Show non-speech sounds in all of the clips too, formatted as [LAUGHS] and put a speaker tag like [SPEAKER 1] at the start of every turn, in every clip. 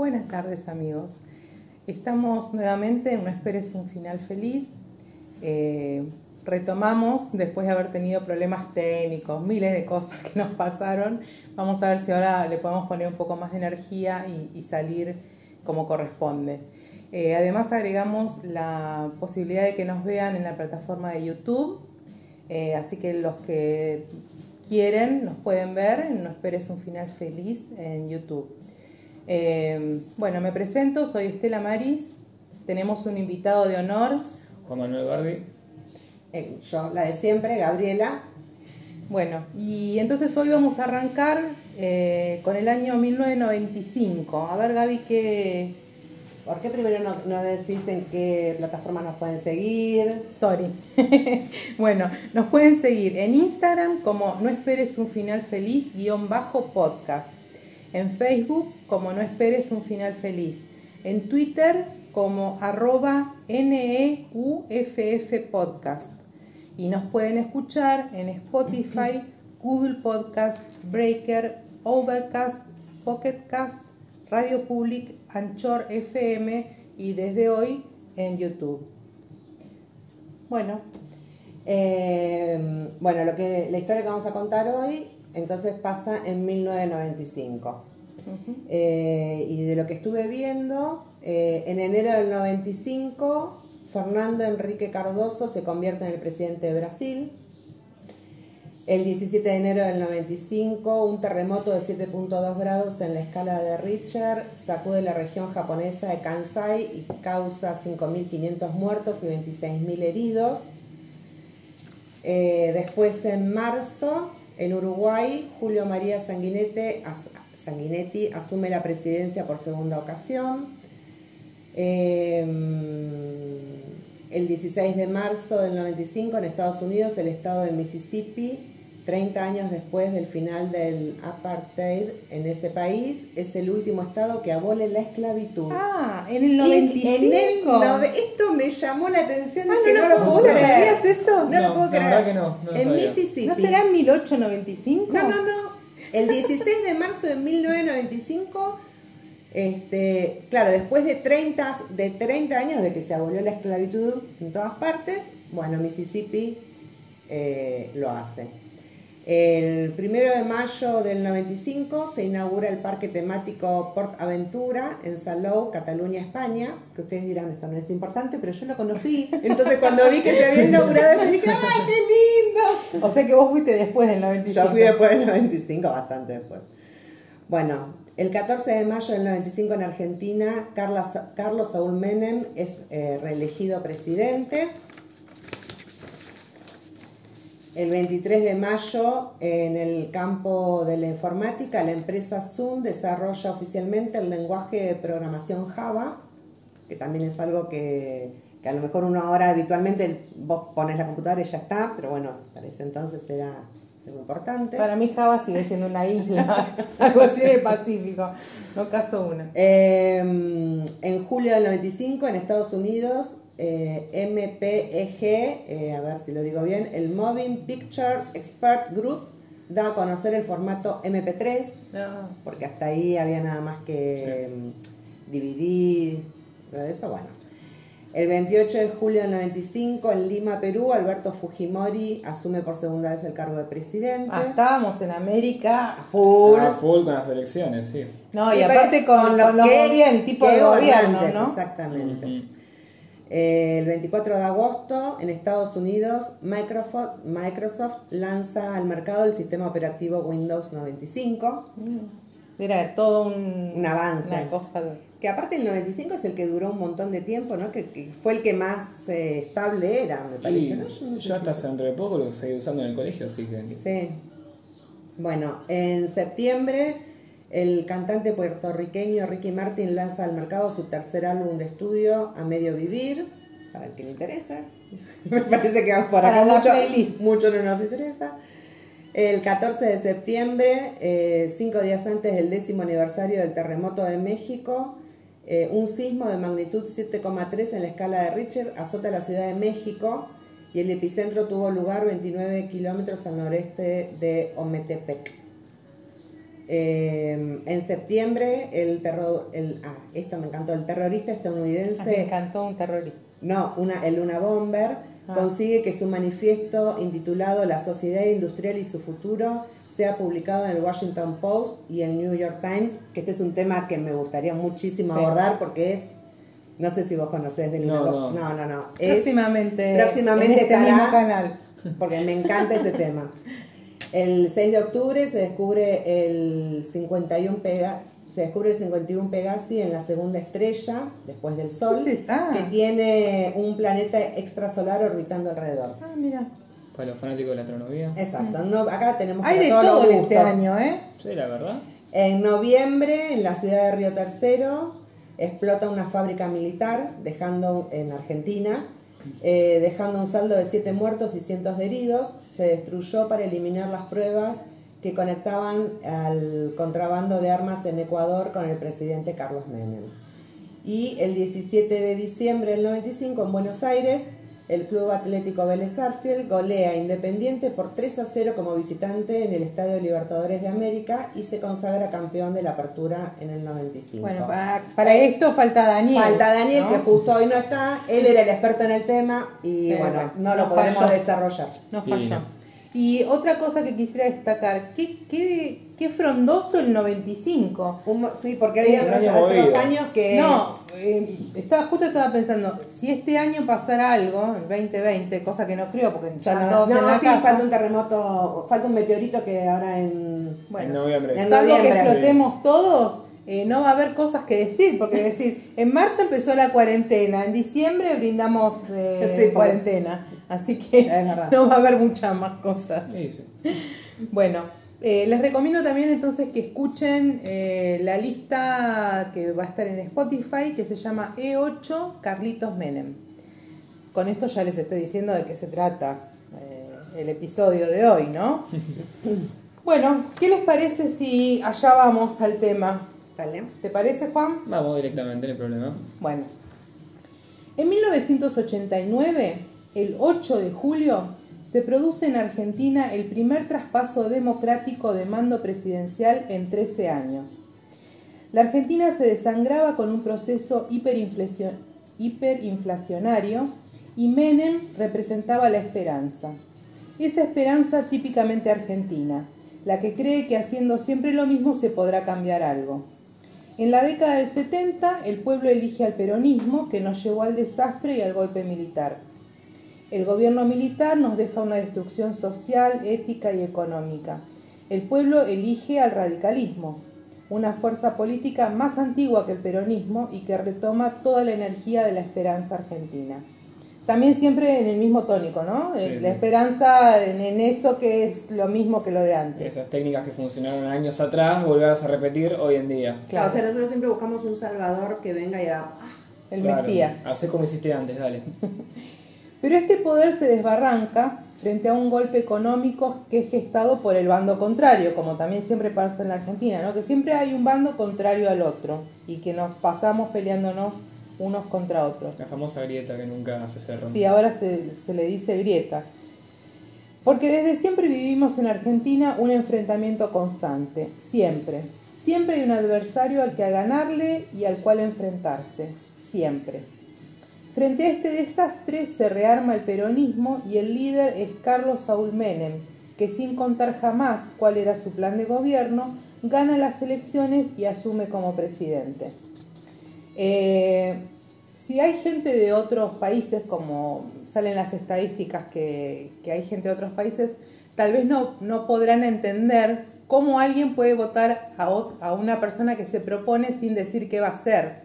[SPEAKER 1] Buenas tardes amigos. Estamos nuevamente en No esperes un final feliz. Eh, retomamos después de haber tenido problemas técnicos, miles de cosas que nos pasaron. Vamos a ver si ahora le podemos poner un poco más de energía y, salir como corresponde. Eh, además agregamos la posibilidad de que nos vean en la plataforma de YouTube. Eh, así que los que quieren nos pueden ver No esperes un final feliz en YouTube. Eh, bueno, me presento, soy Estela Maris. Tenemos un invitado de honor.
[SPEAKER 2] Juan Manuel Barbi.
[SPEAKER 3] Eh, yo, la de siempre, Gabriela.
[SPEAKER 1] Bueno, y entonces hoy vamos a arrancar eh, con el año 1995. A ver, Gaby, ¿qué,
[SPEAKER 3] ¿Por qué primero no, no, decís en qué plataforma nos pueden seguir?
[SPEAKER 1] Sorry. [LAUGHS] bueno, nos pueden seguir en Instagram como No Esperes un Final Feliz, guion bajo podcast. En Facebook como No Esperes un Final Feliz. En Twitter como arroba NEUFF Podcast. Y nos pueden escuchar en Spotify, [CLEARS THROAT] Google Podcast, Breaker, Overcast, Pocketcast, Radio Public, Anchor FM y desde hoy en YouTube.
[SPEAKER 3] Bueno, eh, bueno, lo que la historia que vamos a contar hoy entonces pasa en 1995. Eh, y de lo que estuve viendo, eh, en enero del 95, Fernando Enrique Cardoso se convierte en el presidente de Brasil. El 17 de enero del 95, un terremoto de 7.2 grados en la escala de Richter sacude la región japonesa de Kansai y causa 5.500 muertos y 26.000 heridos. Eh, después, en marzo, en Uruguay, Julio María Sanguinetti asume la presidencia por segunda ocasión. Eh, el 16 de marzo del 95, en Estados Unidos, el estado de Mississippi 30 años después del final del apartheid en ese país, es el último estado que abole la esclavitud.
[SPEAKER 1] Ah, en el 95.
[SPEAKER 3] esto me llamó la atención.
[SPEAKER 1] Ah, no, lo puedo creer.
[SPEAKER 3] eso?
[SPEAKER 2] No, lo puedo creer. Que no,
[SPEAKER 3] en Mississippi.
[SPEAKER 1] ¿No será en 1895?
[SPEAKER 3] No, no, no. El 16 de marzo de 1995, este, claro, después de 30, de 30 años de que se abolió la esclavitud en todas partes, bueno, Mississippi eh, lo hace. El primero de mayo del 95 se inaugura el parque temático Port Aventura en Salou, Cataluña, España. Que ustedes dirán, esto no es importante, pero yo lo conocí. Entonces, cuando vi que se había inaugurado, me dije, ¡ay, qué lindo!
[SPEAKER 1] O sea que vos fuiste después del 95.
[SPEAKER 3] Yo fui después del 95, bastante después. Bueno, el 14 de mayo del 95 en Argentina, Carlos Saúl Menem es eh, reelegido presidente. El 23 de mayo, en el campo de la informática, la empresa Zoom desarrolla oficialmente el lenguaje de programación Java, que también es algo que, a lo mejor uno ahora habitualmente vos pones la computadora y ya está, pero bueno, para ese entonces era muy importante.
[SPEAKER 1] Para mí Java sigue siendo una isla, [LAUGHS] [LAUGHS] algo así en el Pacífico, no caso una.
[SPEAKER 3] Em, en julio del 95, en Estados Unidos, eh, MPEG, eh, a ver si lo digo bien, el Moving Picture Expert Group da a conocer el formato MP3, ah. porque hasta ahí había nada más que dividir, todo eso, bueno. El 28 de julio del 95, en Lima, Perú, Alberto Fujimori asume por segunda vez el cargo de presidente.
[SPEAKER 1] Ah, estábamos en América
[SPEAKER 2] full. Ah, full con las elecciones, sí.
[SPEAKER 1] No, y, aparte con, lo que, el tipo de gobierno, ¿no?
[SPEAKER 3] Exactamente. El 24 de agosto, en Estados Unidos, Microsoft, lanza al mercado el sistema operativo Windows 95.
[SPEAKER 1] Era todo un,
[SPEAKER 3] avance. Que aparte el 95 es el que duró un montón de tiempo, ¿no? Que, fue el que más eh, estable era, me parece.
[SPEAKER 2] Yo, hasta hace dentro de poco lo seguí usando en el colegio, así que...
[SPEAKER 3] Sí. Bueno, en septiembre el cantante puertorriqueño Ricky Martin lanza al mercado su tercer álbum de estudio, A Medio Vivir, para el que le interesa. [LAUGHS] Me parece que por acá mucho, mucho no nos interesa. El 14 de septiembre, eh, cinco días antes del décimo aniversario del terremoto de México, eh, un sismo de magnitud 7,3 en la escala de Richter azota la Ciudad de México y el epicentro tuvo lugar 29 kilómetros al noreste de Ometepec. Eh, en septiembre, el terror, el, ah, esto me encantó, el terrorista
[SPEAKER 1] Me
[SPEAKER 3] estadounidense,
[SPEAKER 1] encantó un terrorista.
[SPEAKER 3] no, una, el Luna Bomber,
[SPEAKER 1] Ah.
[SPEAKER 3] consigue que su manifiesto intitulado La sociedad industrial y su futuro sea publicado en el Washington Post y el New York Times, que este es un tema que me gustaría muchísimo
[SPEAKER 1] Sí.
[SPEAKER 3] abordar porque es, no sé si vos conocés de
[SPEAKER 2] No, no.
[SPEAKER 3] no, no, no, es-
[SPEAKER 1] Próximamente,
[SPEAKER 3] próximamente
[SPEAKER 1] en este
[SPEAKER 3] estará-
[SPEAKER 1] mismo canal.
[SPEAKER 3] porque me encanta ese [LAUGHS] tema. El 6 de octubre se descubre el 51 Pega, se descubre el 51 Pegasi en la segunda estrella después del Sol, que tiene un planeta extrasolar orbitando alrededor.
[SPEAKER 1] Ah, mira.
[SPEAKER 2] Para los fanáticos de la astronomía.
[SPEAKER 3] Exacto. No, acá tenemos
[SPEAKER 1] Hay
[SPEAKER 3] para
[SPEAKER 1] de todo en este año, ¿eh?
[SPEAKER 2] Sí, la verdad.
[SPEAKER 3] En noviembre, en la ciudad de Río Tercero, explota una fábrica militar, dejando en Argentina, eh, dejando un saldo de siete muertos y cientos de heridos. Se destruyó para eliminar las pruebas que conectaban al contrabando de armas en Ecuador con el presidente Carlos Menem. Y el 17 de diciembre del 95, en Buenos Aires, el Club Atlético Vélez Arfield golea Independiente por 3 a 0 como visitante en el Estadio Libertadores de América y se consagra campeón de la apertura en el 95.
[SPEAKER 1] Bueno, para, para esto falta Daniel.
[SPEAKER 3] Falta Daniel,
[SPEAKER 1] ¿no?
[SPEAKER 3] que justo hoy no está. Él era el experto en el tema y bueno, no lo
[SPEAKER 1] nos
[SPEAKER 3] podremos
[SPEAKER 1] falló.
[SPEAKER 3] desarrollar.
[SPEAKER 1] No
[SPEAKER 2] Y
[SPEAKER 1] falló. Y otra cosa que quisiera destacar, qué, qué, qué frondoso el 95.
[SPEAKER 3] Un sí, porque había otros,
[SPEAKER 2] año
[SPEAKER 3] otros
[SPEAKER 2] movido.
[SPEAKER 3] años que...
[SPEAKER 1] No, eh, estaba, justo estaba pensando, si este año pasara algo, el 2020, cosa que no creo porque
[SPEAKER 3] Ya no,
[SPEAKER 1] todos
[SPEAKER 3] no,
[SPEAKER 1] en la
[SPEAKER 3] sí,
[SPEAKER 1] casa.
[SPEAKER 3] falta un terremoto, falta un meteorito que ahora en...
[SPEAKER 2] en
[SPEAKER 1] Bueno,
[SPEAKER 2] noviembre.
[SPEAKER 3] En
[SPEAKER 1] salvo que
[SPEAKER 3] noviembre.
[SPEAKER 1] explotemos todos, eh, no va a haber cosas que decir, porque [LAUGHS] decir, en marzo empezó la cuarentena, en diciembre brindamos eh,
[SPEAKER 3] Sí,
[SPEAKER 1] cuarentena, así que [LAUGHS] no va a haber muchas más cosas.
[SPEAKER 2] Sí, sí.
[SPEAKER 1] Bueno, eh, les recomiendo también entonces que escuchen la lista que va a estar en Spotify que se llama E8 Carlitos Menem. Con esto ya les estoy diciendo de qué se trata el episodio de hoy, ¿no? [LAUGHS] bueno, ¿qué les parece si allá vamos al tema? ¿Te parece, Juan?
[SPEAKER 2] Vamos directamente, no hay problema.
[SPEAKER 1] Bueno, en 1989, el 8 de julio, se produce en Argentina el primer traspaso democrático de mando presidencial en 13 años. La Argentina se desangraba con un proceso hiperinflacio- hiperinflacionario y Menem representaba la esperanza. Esa esperanza típicamente argentina, la que cree que haciendo siempre lo mismo se podrá cambiar algo. En la década del 70, el pueblo elige al peronismo que nos llevó al desastre y al golpe militar. El gobierno militar nos deja una destrucción social, ética y económica. El pueblo elige al radicalismo, una fuerza política más antigua que el peronismo y que retoma toda la energía de la esperanza argentina. También siempre en el mismo tónico, ¿no?
[SPEAKER 2] Sí,
[SPEAKER 1] Eh,
[SPEAKER 2] sí.
[SPEAKER 1] la esperanza en, en eso que es lo mismo que lo de antes.
[SPEAKER 2] Esas técnicas que funcionaron años atrás, volverlas a repetir hoy en día.
[SPEAKER 1] Claro.
[SPEAKER 3] O sea, nosotros siempre buscamos un salvador que venga y haga... "Ah,
[SPEAKER 1] El
[SPEAKER 2] Claro,
[SPEAKER 1] Mesías.
[SPEAKER 2] Hacé como hiciste antes, dale. [LAUGHS]
[SPEAKER 1] Pero este poder se desbarranca frente a un golpe económico que es gestado por el bando contrario, como también siempre pasa en la Argentina, ¿no? que siempre hay un bando contrario al otro y que nos pasamos peleándonos unos contra otros.
[SPEAKER 2] La famosa grieta que nunca se cerró.
[SPEAKER 1] Sí, ahora se, se le dice grieta. Porque desde siempre vivimos en Argentina un enfrentamiento constante, siempre. Siempre hay un adversario al que a ganarle y al cual enfrentarse, siempre. Frente a este desastre se rearma el peronismo y el líder es Carlos Saúl Menem, que sin contar jamás cuál era su plan de gobierno, gana las elecciones y asume como presidente. Eh, si hay gente de otros países, como salen las estadísticas que, que hay gente de otros países, tal vez no, no podrán entender cómo alguien puede votar a, una persona que se propone sin decir qué va a hacer.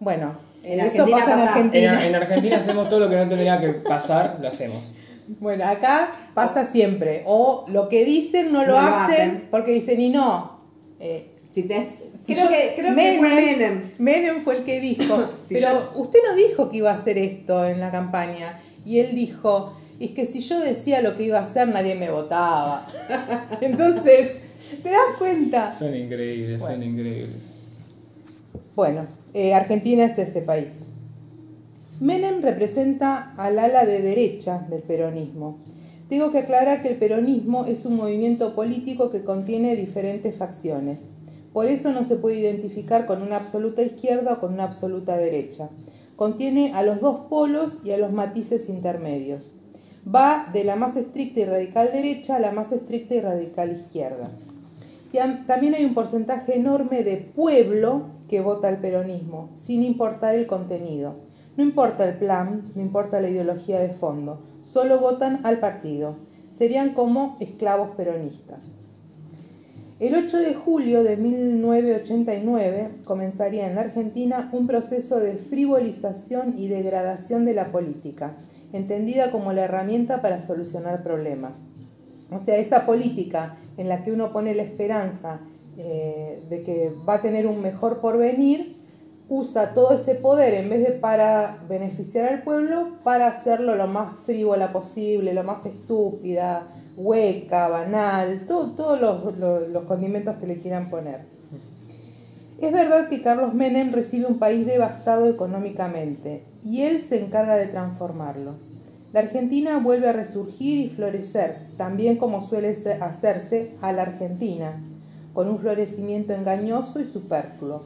[SPEAKER 1] Bueno,
[SPEAKER 3] En
[SPEAKER 1] eso
[SPEAKER 3] Argentina
[SPEAKER 1] pasa en Argentina.
[SPEAKER 2] en Argentina hacemos todo lo que no tendría que pasar, lo hacemos.
[SPEAKER 1] Bueno, acá pasa siempre. O lo que dicen no lo,
[SPEAKER 3] No lo
[SPEAKER 1] hacen,
[SPEAKER 3] hacen.
[SPEAKER 1] porque dicen y no. Eh,
[SPEAKER 3] Si te... creo
[SPEAKER 1] yo-
[SPEAKER 3] que, creo que fue Menem.
[SPEAKER 1] Menem fue el que dijo. [LAUGHS]
[SPEAKER 3] Si
[SPEAKER 1] pero
[SPEAKER 3] yo-
[SPEAKER 1] usted no dijo que iba a hacer esto en la campaña. Y él dijo, es que si yo decía lo que iba a hacer, nadie me votaba. [LAUGHS] Entonces, ¿te das cuenta?
[SPEAKER 2] Son increíbles, son increíbles.
[SPEAKER 1] Bueno, eh, Argentina es ese país. Menem representa al ala de derecha del peronismo. Tengo que aclarar que el peronismo es un movimiento político que contiene diferentes facciones. Por eso no se puede identificar con una absoluta izquierda o con una absoluta derecha. Contiene a los dos polos y a los matices intermedios. Va de la más estricta y radical derecha a la más estricta y radical izquierda. También hay un porcentaje enorme de pueblo que vota el peronismo, sin importar el contenido. No importa el plan, no importa la ideología de fondo, solo votan al partido. Serían como esclavos peronistas. El 8 de julio de 1989 comenzaría en la Argentina un proceso de frivolización y degradación de la política, entendida como la herramienta para solucionar problemas. O sea, esa política en la que uno pone la esperanza eh, de que va a tener un mejor porvenir, usa todo ese poder en vez de para beneficiar al pueblo, para hacerlo lo más frívola posible, lo más estúpida, hueca, banal, todos los, condimentos que le quieran poner. Es verdad que Carlos Menem recibe un país devastado económicamente y él se encarga de transformarlo. La Argentina vuelve a resurgir y florecer, también como suele hacerse a la Argentina, con un florecimiento engañoso y superfluo.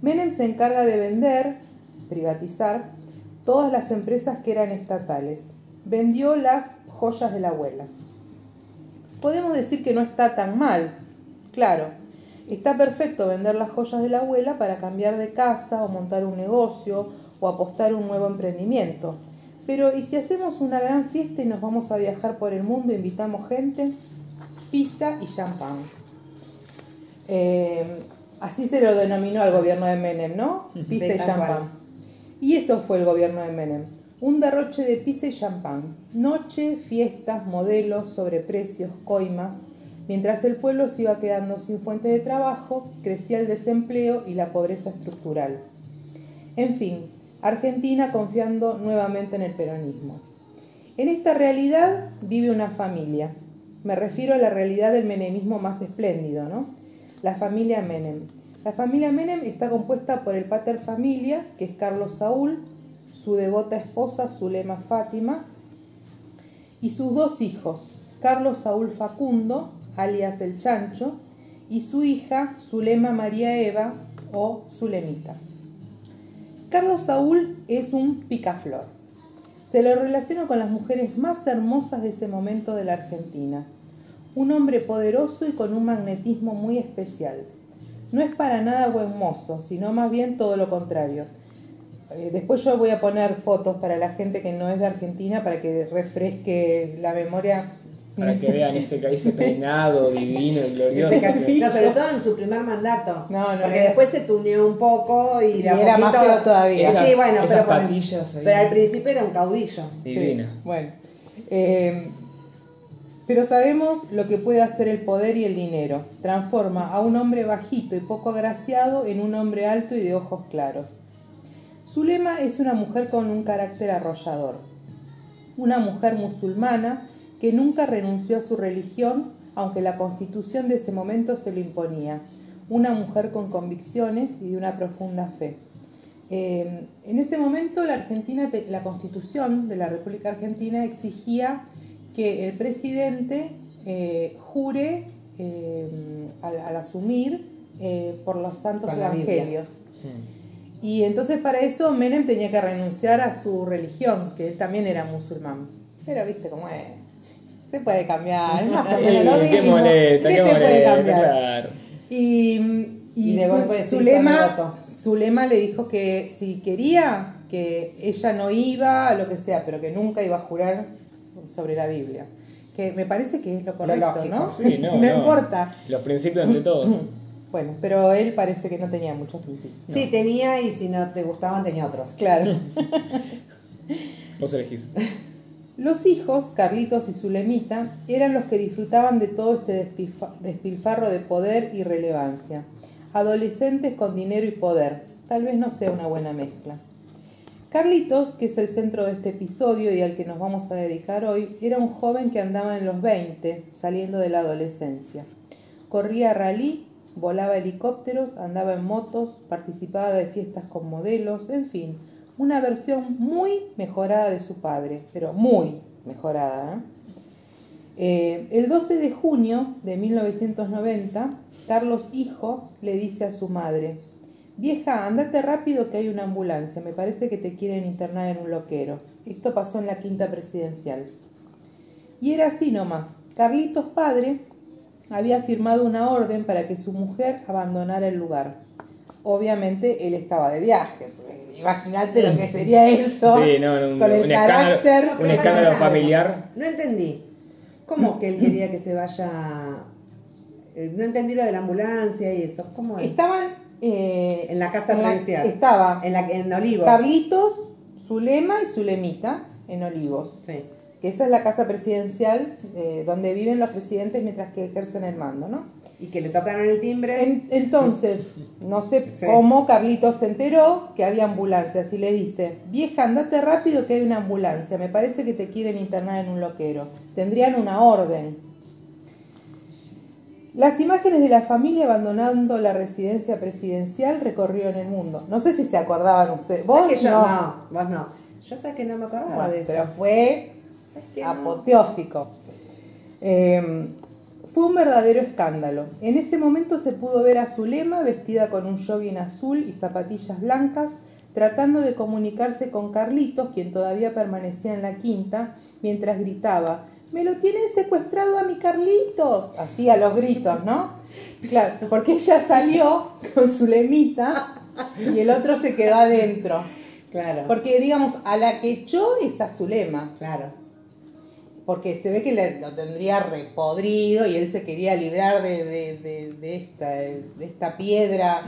[SPEAKER 1] Menem se encarga de vender, privatizar, todas las empresas que eran estatales. Vendió las joyas de la abuela. Podemos decir que no está tan mal. Claro, está perfecto vender las joyas de la abuela para cambiar de casa o montar un negocio o apostar un nuevo emprendimiento. Pero ¿y si hacemos una gran fiesta y nos vamos a viajar por el mundo, invitamos gente? Pizza y champán. Eh, así se lo denominó al gobierno de Menem, ¿no? Pizza y champán. Y eso fue el gobierno de Menem. Un derroche de pizza y champán. Noche, fiestas, modelos, sobreprecios, coimas. Mientras el pueblo se iba quedando sin fuente de trabajo, crecía el desempleo y la pobreza estructural. En fin, Argentina confiando nuevamente en el peronismo. En esta realidad vive una familia. Me refiero a la realidad del menemismo más espléndido, ¿no? La familia Menem. La familia Menem está compuesta por el pater familia, que es Carlos Saúl, su devota esposa Zulema Fátima, y sus dos hijos, Carlos Saúl Facundo, alias el Chancho, y su hija Zulema María Eva o Zulemita. Carlos Saúl es un picaflor. Se lo relaciona con las mujeres más hermosas de ese momento de la Argentina. Un hombre poderoso y con un magnetismo muy especial. No es para nada buen mozo, sino más bien todo lo contrario. Eh, después yo voy a poner fotos para la gente que no es de Argentina para que refresque la memoria
[SPEAKER 2] para que vean ese, ese peinado divino y glorioso.
[SPEAKER 3] No, sobre todo en su primer mandato. No, no, porque después se tuneó un poco y, de
[SPEAKER 1] era más feo todavía.
[SPEAKER 2] sí, bueno, pero, patillas
[SPEAKER 3] pero al principio era un caudillo.
[SPEAKER 2] Divina.
[SPEAKER 1] bueno. Eh, pero sabemos lo que puede hacer el poder y el dinero. Transforma a un hombre bajito y poco agraciado en un hombre alto y de ojos claros. Zulema es una mujer con un carácter arrollador. Una mujer musulmana que nunca renunció a su religión, aunque la constitución de ese momento se lo imponía. Una mujer con convicciones y de una profunda fe. Eh, en ese momento la, Argentina, la constitución de la República Argentina exigía que el presidente eh, jure eh, al, asumir por los santos evangelios. Y entonces para eso Menem tenía que renunciar a su religión, que él también era musulmán. Pero viste cómo es se puede cambiar, más o menos lo
[SPEAKER 2] mismo. Qué molesta, qué, puede cambiar?
[SPEAKER 1] Y, y, de golpe Zulema, Zulema le dijo que si quería, que ella no iba a lo que sea, pero que nunca iba a jurar sobre la Biblia. Que me parece que es lo correcto, ¿no?
[SPEAKER 2] Sí, [LAUGHS] no,
[SPEAKER 1] no, importa.
[SPEAKER 2] Los principios ante todo. [LAUGHS]
[SPEAKER 1] Bueno, pero él parece que no tenía muchos principios.
[SPEAKER 3] Sí, tenía y si no te gustaban tenía otros.
[SPEAKER 1] Claro. [LAUGHS]
[SPEAKER 2] Vos elegís.
[SPEAKER 1] Los hijos, Carlitos y Zulemita, eran los que disfrutaban de todo este despilfarro de poder y relevancia. Adolescentes con dinero y poder. Tal vez no sea una buena mezcla. Carlitos, que es el centro de este episodio y al que nos vamos a dedicar hoy, era un joven que andaba en los 20, saliendo de la adolescencia. Corría rally, volaba helicópteros, andaba en motos, participaba de fiestas con modelos, en fin, una versión muy mejorada de su padre, pero muy mejorada. ¿eh? Eh, el 12 de junio de 1990, Carlos Hijo le dice a su madre, vieja, andate rápido que hay una ambulancia, me parece que te quieren internar en un loquero. Esto pasó en la quinta presidencial. Y era así nomás. Carlitos padre había firmado una orden para que su mujer abandonara el lugar. Obviamente él estaba de viaje. pues, Imagínate lo que sería eso.
[SPEAKER 2] Sí, no, un,
[SPEAKER 1] con el
[SPEAKER 2] un escándalo,
[SPEAKER 1] carácter.
[SPEAKER 2] un escándalo familiar.
[SPEAKER 3] No entendí. ¿Cómo que él quería que se vaya? Eh, No entendí lo de la ambulancia y eso. ¿Cómo es?
[SPEAKER 1] Estaban eh,
[SPEAKER 3] En la casa presidencial.
[SPEAKER 1] Estaba
[SPEAKER 3] En, la, en Olivos.
[SPEAKER 1] Carlitos, Zulema y Zulemita en Olivos.
[SPEAKER 3] Sí.
[SPEAKER 1] Que esa es la casa presidencial eh, donde viven los presidentes mientras que ejercen el mando, ¿no?
[SPEAKER 3] Y que le tocaron el timbre.
[SPEAKER 1] En- entonces, no sé
[SPEAKER 3] Sí.
[SPEAKER 1] cómo Carlitos se enteró que había ambulancias y le dice, vieja, andate rápido que hay una ambulancia, me parece que te quieren internar en un loquero. Tendrían una orden. Las imágenes de la familia abandonando la residencia presidencial recorrieron el mundo. No sé si se acordaban ustedes. ¿Vos
[SPEAKER 3] ¿Sabes que yo
[SPEAKER 1] no?
[SPEAKER 3] no? Vos no. Yo sé que no me acordaba de eso.
[SPEAKER 1] pero fue. Apoteósico. Eh, fue un verdadero escándalo. En ese momento se pudo ver a Zulema vestida con un jogging azul y zapatillas blancas, tratando de comunicarse con Carlitos, quien todavía permanecía en la quinta, mientras gritaba, ¡Me lo tienen secuestrado a mi Carlitos! Así a los gritos, ¿no? [LAUGHS] Claro, porque ella salió con su lemita y el otro se quedó adentro.
[SPEAKER 3] Claro.
[SPEAKER 1] Porque, digamos, a la que echó es a Zulema
[SPEAKER 3] Claro.
[SPEAKER 1] Porque se ve que le- lo tendría repodrido y él se quería librar de, de- de- de esta, de esta piedra.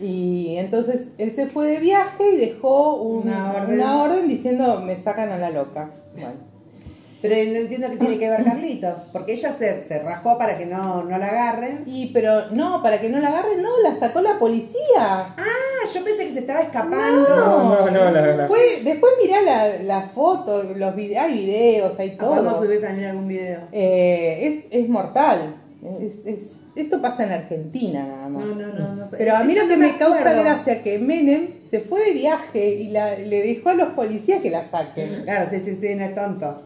[SPEAKER 1] Y entonces él se fue de viaje y dejó un-
[SPEAKER 3] Una orden.
[SPEAKER 1] una orden diciendo me sacan a la loca. Bueno.
[SPEAKER 3] Pero no entiendo qué tiene que ver Carlitos. Porque ella se, se rajó para que no, no la agarren.
[SPEAKER 1] Y pero no, para que no la agarren, no, la sacó la policía.
[SPEAKER 3] Ah, yo pensé que se estaba escapando.
[SPEAKER 2] No, no, no, la verdad.
[SPEAKER 1] Fue, después mirá la, la foto, los vide- hay videos, hay
[SPEAKER 3] Ah,
[SPEAKER 1] todo.
[SPEAKER 3] Podemos subir también algún video.
[SPEAKER 1] Eh, es, es mortal. Es- es- esto pasa en Argentina nada más.
[SPEAKER 3] No, no, no, no sé.
[SPEAKER 1] Pero a mí
[SPEAKER 3] Eso
[SPEAKER 1] lo que
[SPEAKER 3] no
[SPEAKER 1] me causa
[SPEAKER 3] acuerdo.
[SPEAKER 1] gracia que Menem se fue de viaje y la- le dejó a los policías que la saquen.
[SPEAKER 3] Claro, sí, sí, sí, no es tonto.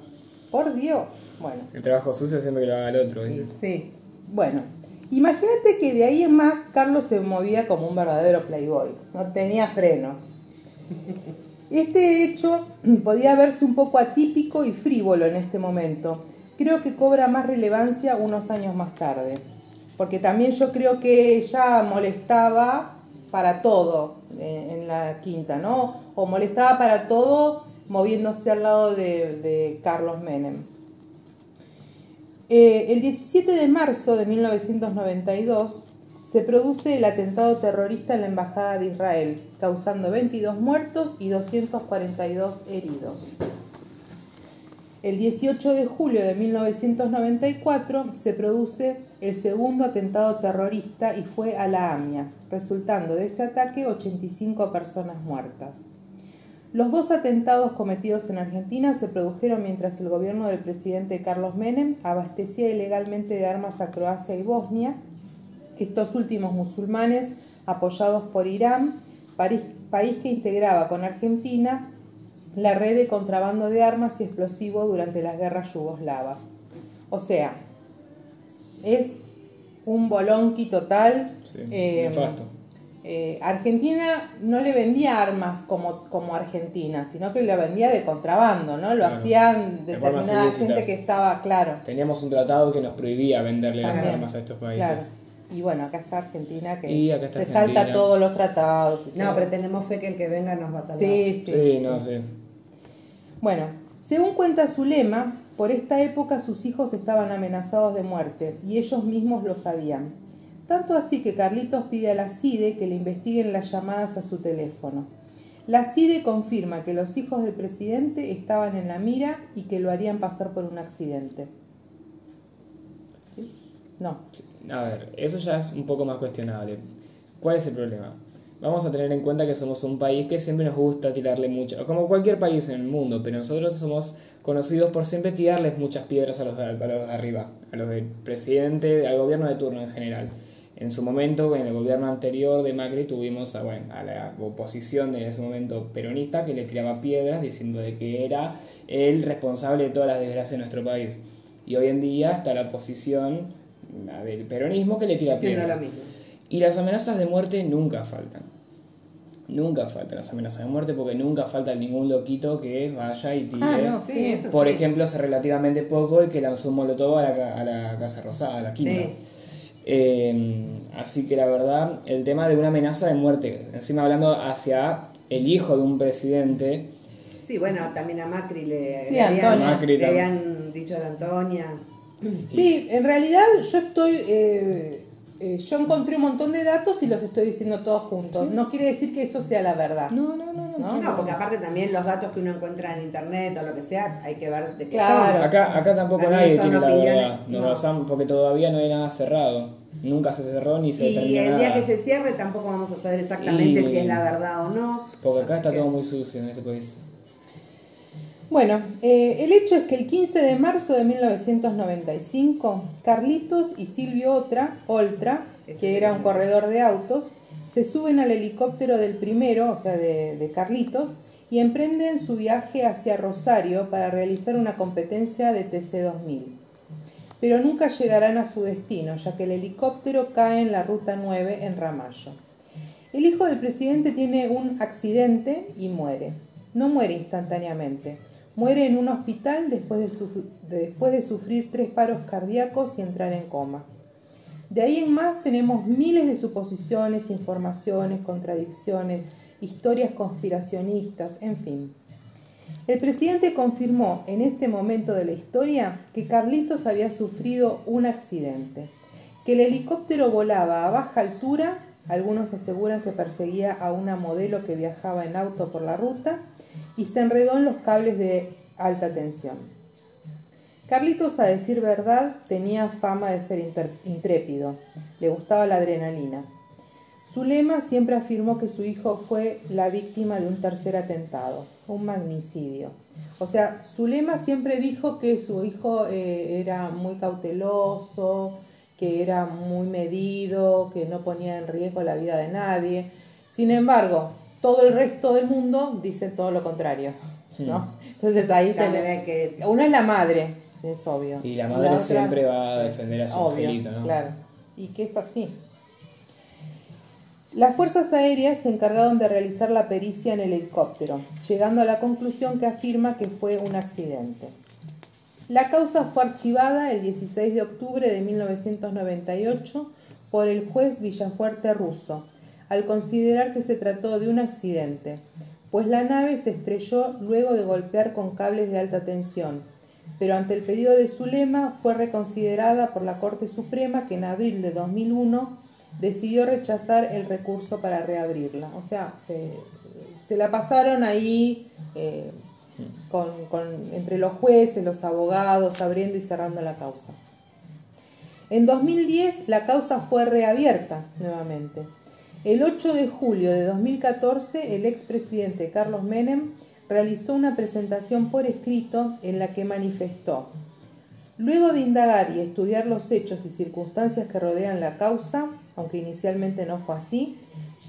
[SPEAKER 1] Por Dios. Bueno,
[SPEAKER 2] El trabajo sucio siempre que lo haga el otro. ¿viste?
[SPEAKER 1] sí. Bueno, imagínate que de ahí en más Carlos se movía como un verdadero playboy. No tenía frenos. Este hecho podía verse un poco atípico y frívolo en este momento. Creo que cobra más relevancia unos años más tarde. Porque también yo creo que ella molestaba para todo eh, en la quinta, ¿no? O molestaba para todo moviéndose al lado de, Carlos Menem. Eh, el 17 de marzo de 1992 se produce el atentado terrorista en la Embajada de Israel, causando 22 muertos y 242 heridos. El 18 de julio de 1994 se produce el segundo atentado terrorista y fue a la AMIA, resultando de este ataque 85 personas muertas. Los dos atentados cometidos en Argentina se produjeron mientras el gobierno del presidente Carlos Menem abastecía ilegalmente de armas a Croacia y Bosnia, estos últimos musulmanes apoyados por Irán, país, que integraba con Argentina la red de contrabando de armas y explosivos durante las guerras yugoslavas. O sea, es un bolonqui total.
[SPEAKER 2] Sí,
[SPEAKER 1] eh,
[SPEAKER 2] nefasto.
[SPEAKER 1] Eh, Argentina no le vendía armas como, como Argentina, sino que la vendía de contrabando, ¿no? Lo
[SPEAKER 2] Claro.
[SPEAKER 1] hacían determinada gente que estaba, claro.
[SPEAKER 2] Teníamos un tratado que nos prohibía venderle las armas a estos países.
[SPEAKER 1] Claro. Y bueno, acá está Argentina que
[SPEAKER 2] está
[SPEAKER 1] se salta todos los tratados. y
[SPEAKER 3] No,
[SPEAKER 1] todo.
[SPEAKER 3] pero tenemos fe que el que venga nos va a salvar.
[SPEAKER 1] Sí, sí.
[SPEAKER 2] Sí, no sé.
[SPEAKER 1] Bueno, según cuenta Zulema, por esta época sus hijos estaban amenazados de muerte y ellos mismos lo sabían. Tanto así que Carlitos pide a la CIDE que le investiguen las llamadas a su teléfono. La CIDE confirma que los hijos del presidente estaban en la mira y que lo harían pasar por un accidente. ¿Sí? No.
[SPEAKER 2] A ver, eso ya es un poco más cuestionable. ¿Cuál es el problema? Vamos a tener en cuenta que somos un país que siempre nos gusta tirarle mucho, como cualquier país en el mundo, pero nosotros somos conocidos por siempre tirarles muchas piedras a los a los de arriba, a los del presidente, al gobierno de turno en general. En su momento, en el gobierno anterior de Macri, tuvimos a, bueno, a la oposición de en ese momento peronista que le tiraba piedras diciendo de que era el responsable de todas las desgracias de nuestro país. Y hoy en día está la posición la del peronismo que le tira
[SPEAKER 3] Haciendo
[SPEAKER 2] piedra.
[SPEAKER 3] lo mismo.
[SPEAKER 2] Y las amenazas de muerte nunca faltan. Nunca faltan las amenazas de muerte porque nunca falta ningún loquito que vaya y tire.
[SPEAKER 1] Ah, no,
[SPEAKER 3] Sí,
[SPEAKER 2] Por
[SPEAKER 3] sí.
[SPEAKER 2] ejemplo, hace relativamente poco el que lanzó un molotov a la, a la Casa Rosada, a la quinta.
[SPEAKER 3] Sí.
[SPEAKER 2] Eh, así que la verdad, el tema de una amenaza de muerte, encima hablando hacia el hijo de un presidente,
[SPEAKER 3] Sí, bueno, también a Macri le,
[SPEAKER 1] Sí,
[SPEAKER 3] le habían.
[SPEAKER 2] Macri
[SPEAKER 3] le habían dicho de Antonia.
[SPEAKER 1] Sí, en realidad yo estoy, eh, eh, yo encontré un montón de datos y los estoy diciendo todos juntos. No quiere decir que eso sea la verdad.
[SPEAKER 2] No, no, no, no.
[SPEAKER 3] Porque aparte también los datos que uno encuentra en internet o lo que sea, hay que ver de qué
[SPEAKER 1] Claro.
[SPEAKER 2] Acá, acá tampoco
[SPEAKER 3] También
[SPEAKER 2] nadie tiene la verdad. Nos
[SPEAKER 3] no.
[SPEAKER 2] basamos- porque todavía no hay nada cerrado. Nunca se cerró ni se
[SPEAKER 3] Y
[SPEAKER 2] determinó
[SPEAKER 3] el día
[SPEAKER 2] nada.
[SPEAKER 3] que se cierre tampoco vamos a saber exactamente
[SPEAKER 2] Y-
[SPEAKER 3] si es la verdad o no.
[SPEAKER 2] Porque acá está
[SPEAKER 3] que-
[SPEAKER 2] todo muy sucio en este país.
[SPEAKER 1] Bueno, eh, el hecho es que el 15 de marzo de 1995, Carlitos y Silvio Otra, Oltra, que era un corredor de autos, se suben al helicóptero del primero, o sea, de, de Carlitos, y emprenden su viaje hacia Rosario para realizar una competencia de TC2000. Pero nunca llegarán a su destino, ya que el helicóptero cae en la Ruta 9 en Ramallo. El hijo del presidente tiene un accidente y muere. No muere instantáneamente. Muere en un hospital después de, después de sufrir tres paros cardíacos y entrar en coma. De ahí en más tenemos miles de suposiciones, informaciones, contradicciones, historias conspiracionistas, en fin. El presidente confirmó en este momento de la historia que Carlitos había sufrido un accidente, que el helicóptero volaba a baja altura, algunos aseguran que perseguía a una modelo que viajaba en auto por la ruta y se enredó en los cables de alta tensión. Carlitos, a decir verdad, tenía fama de ser intrépido, le gustaba la adrenalina. Zulema siempre afirmó que su hijo fue la víctima de un tercer atentado, un magnicidio. O sea, Zulema siempre dijo que su hijo eh, era muy cauteloso, que era muy medido, que no ponía en riesgo la vida de nadie. Sin embargo, todo el resto del mundo dice todo lo contrario, ¿no? Entonces ahí tenés
[SPEAKER 3] hay que
[SPEAKER 1] una es la madre, es obvio.
[SPEAKER 2] Y la madre siempre va a defender a su
[SPEAKER 1] Obvio,
[SPEAKER 2] angelito, ¿no?
[SPEAKER 1] Claro. Y que es así. Las fuerzas aéreas se encargaron de realizar la pericia en el helicóptero, llegando a la conclusión que afirma que fue un accidente. La causa fue archivada el 16 de octubre de 1998 por el juez Villafuerte Russo, al considerar que se trató de un accidente, pues la nave se estrelló luego de golpear con cables de alta tensión, pero ante el pedido de Zulema fue reconsiderada por la Corte Suprema que en abril de 2001 decidió rechazar el recurso para reabrirla. O sea, se, se la pasaron ahí eh, con, con- entre los jueces, los abogados, abriendo y cerrando la causa. En 2010 la causa fue reabierta nuevamente. El 8 de julio de 2014 el expresidente Carlos Menem realizó una presentación por escrito en la que manifestó Luego de indagar y estudiar los hechos y circunstancias que rodean la causa, aunque inicialmente no fue así,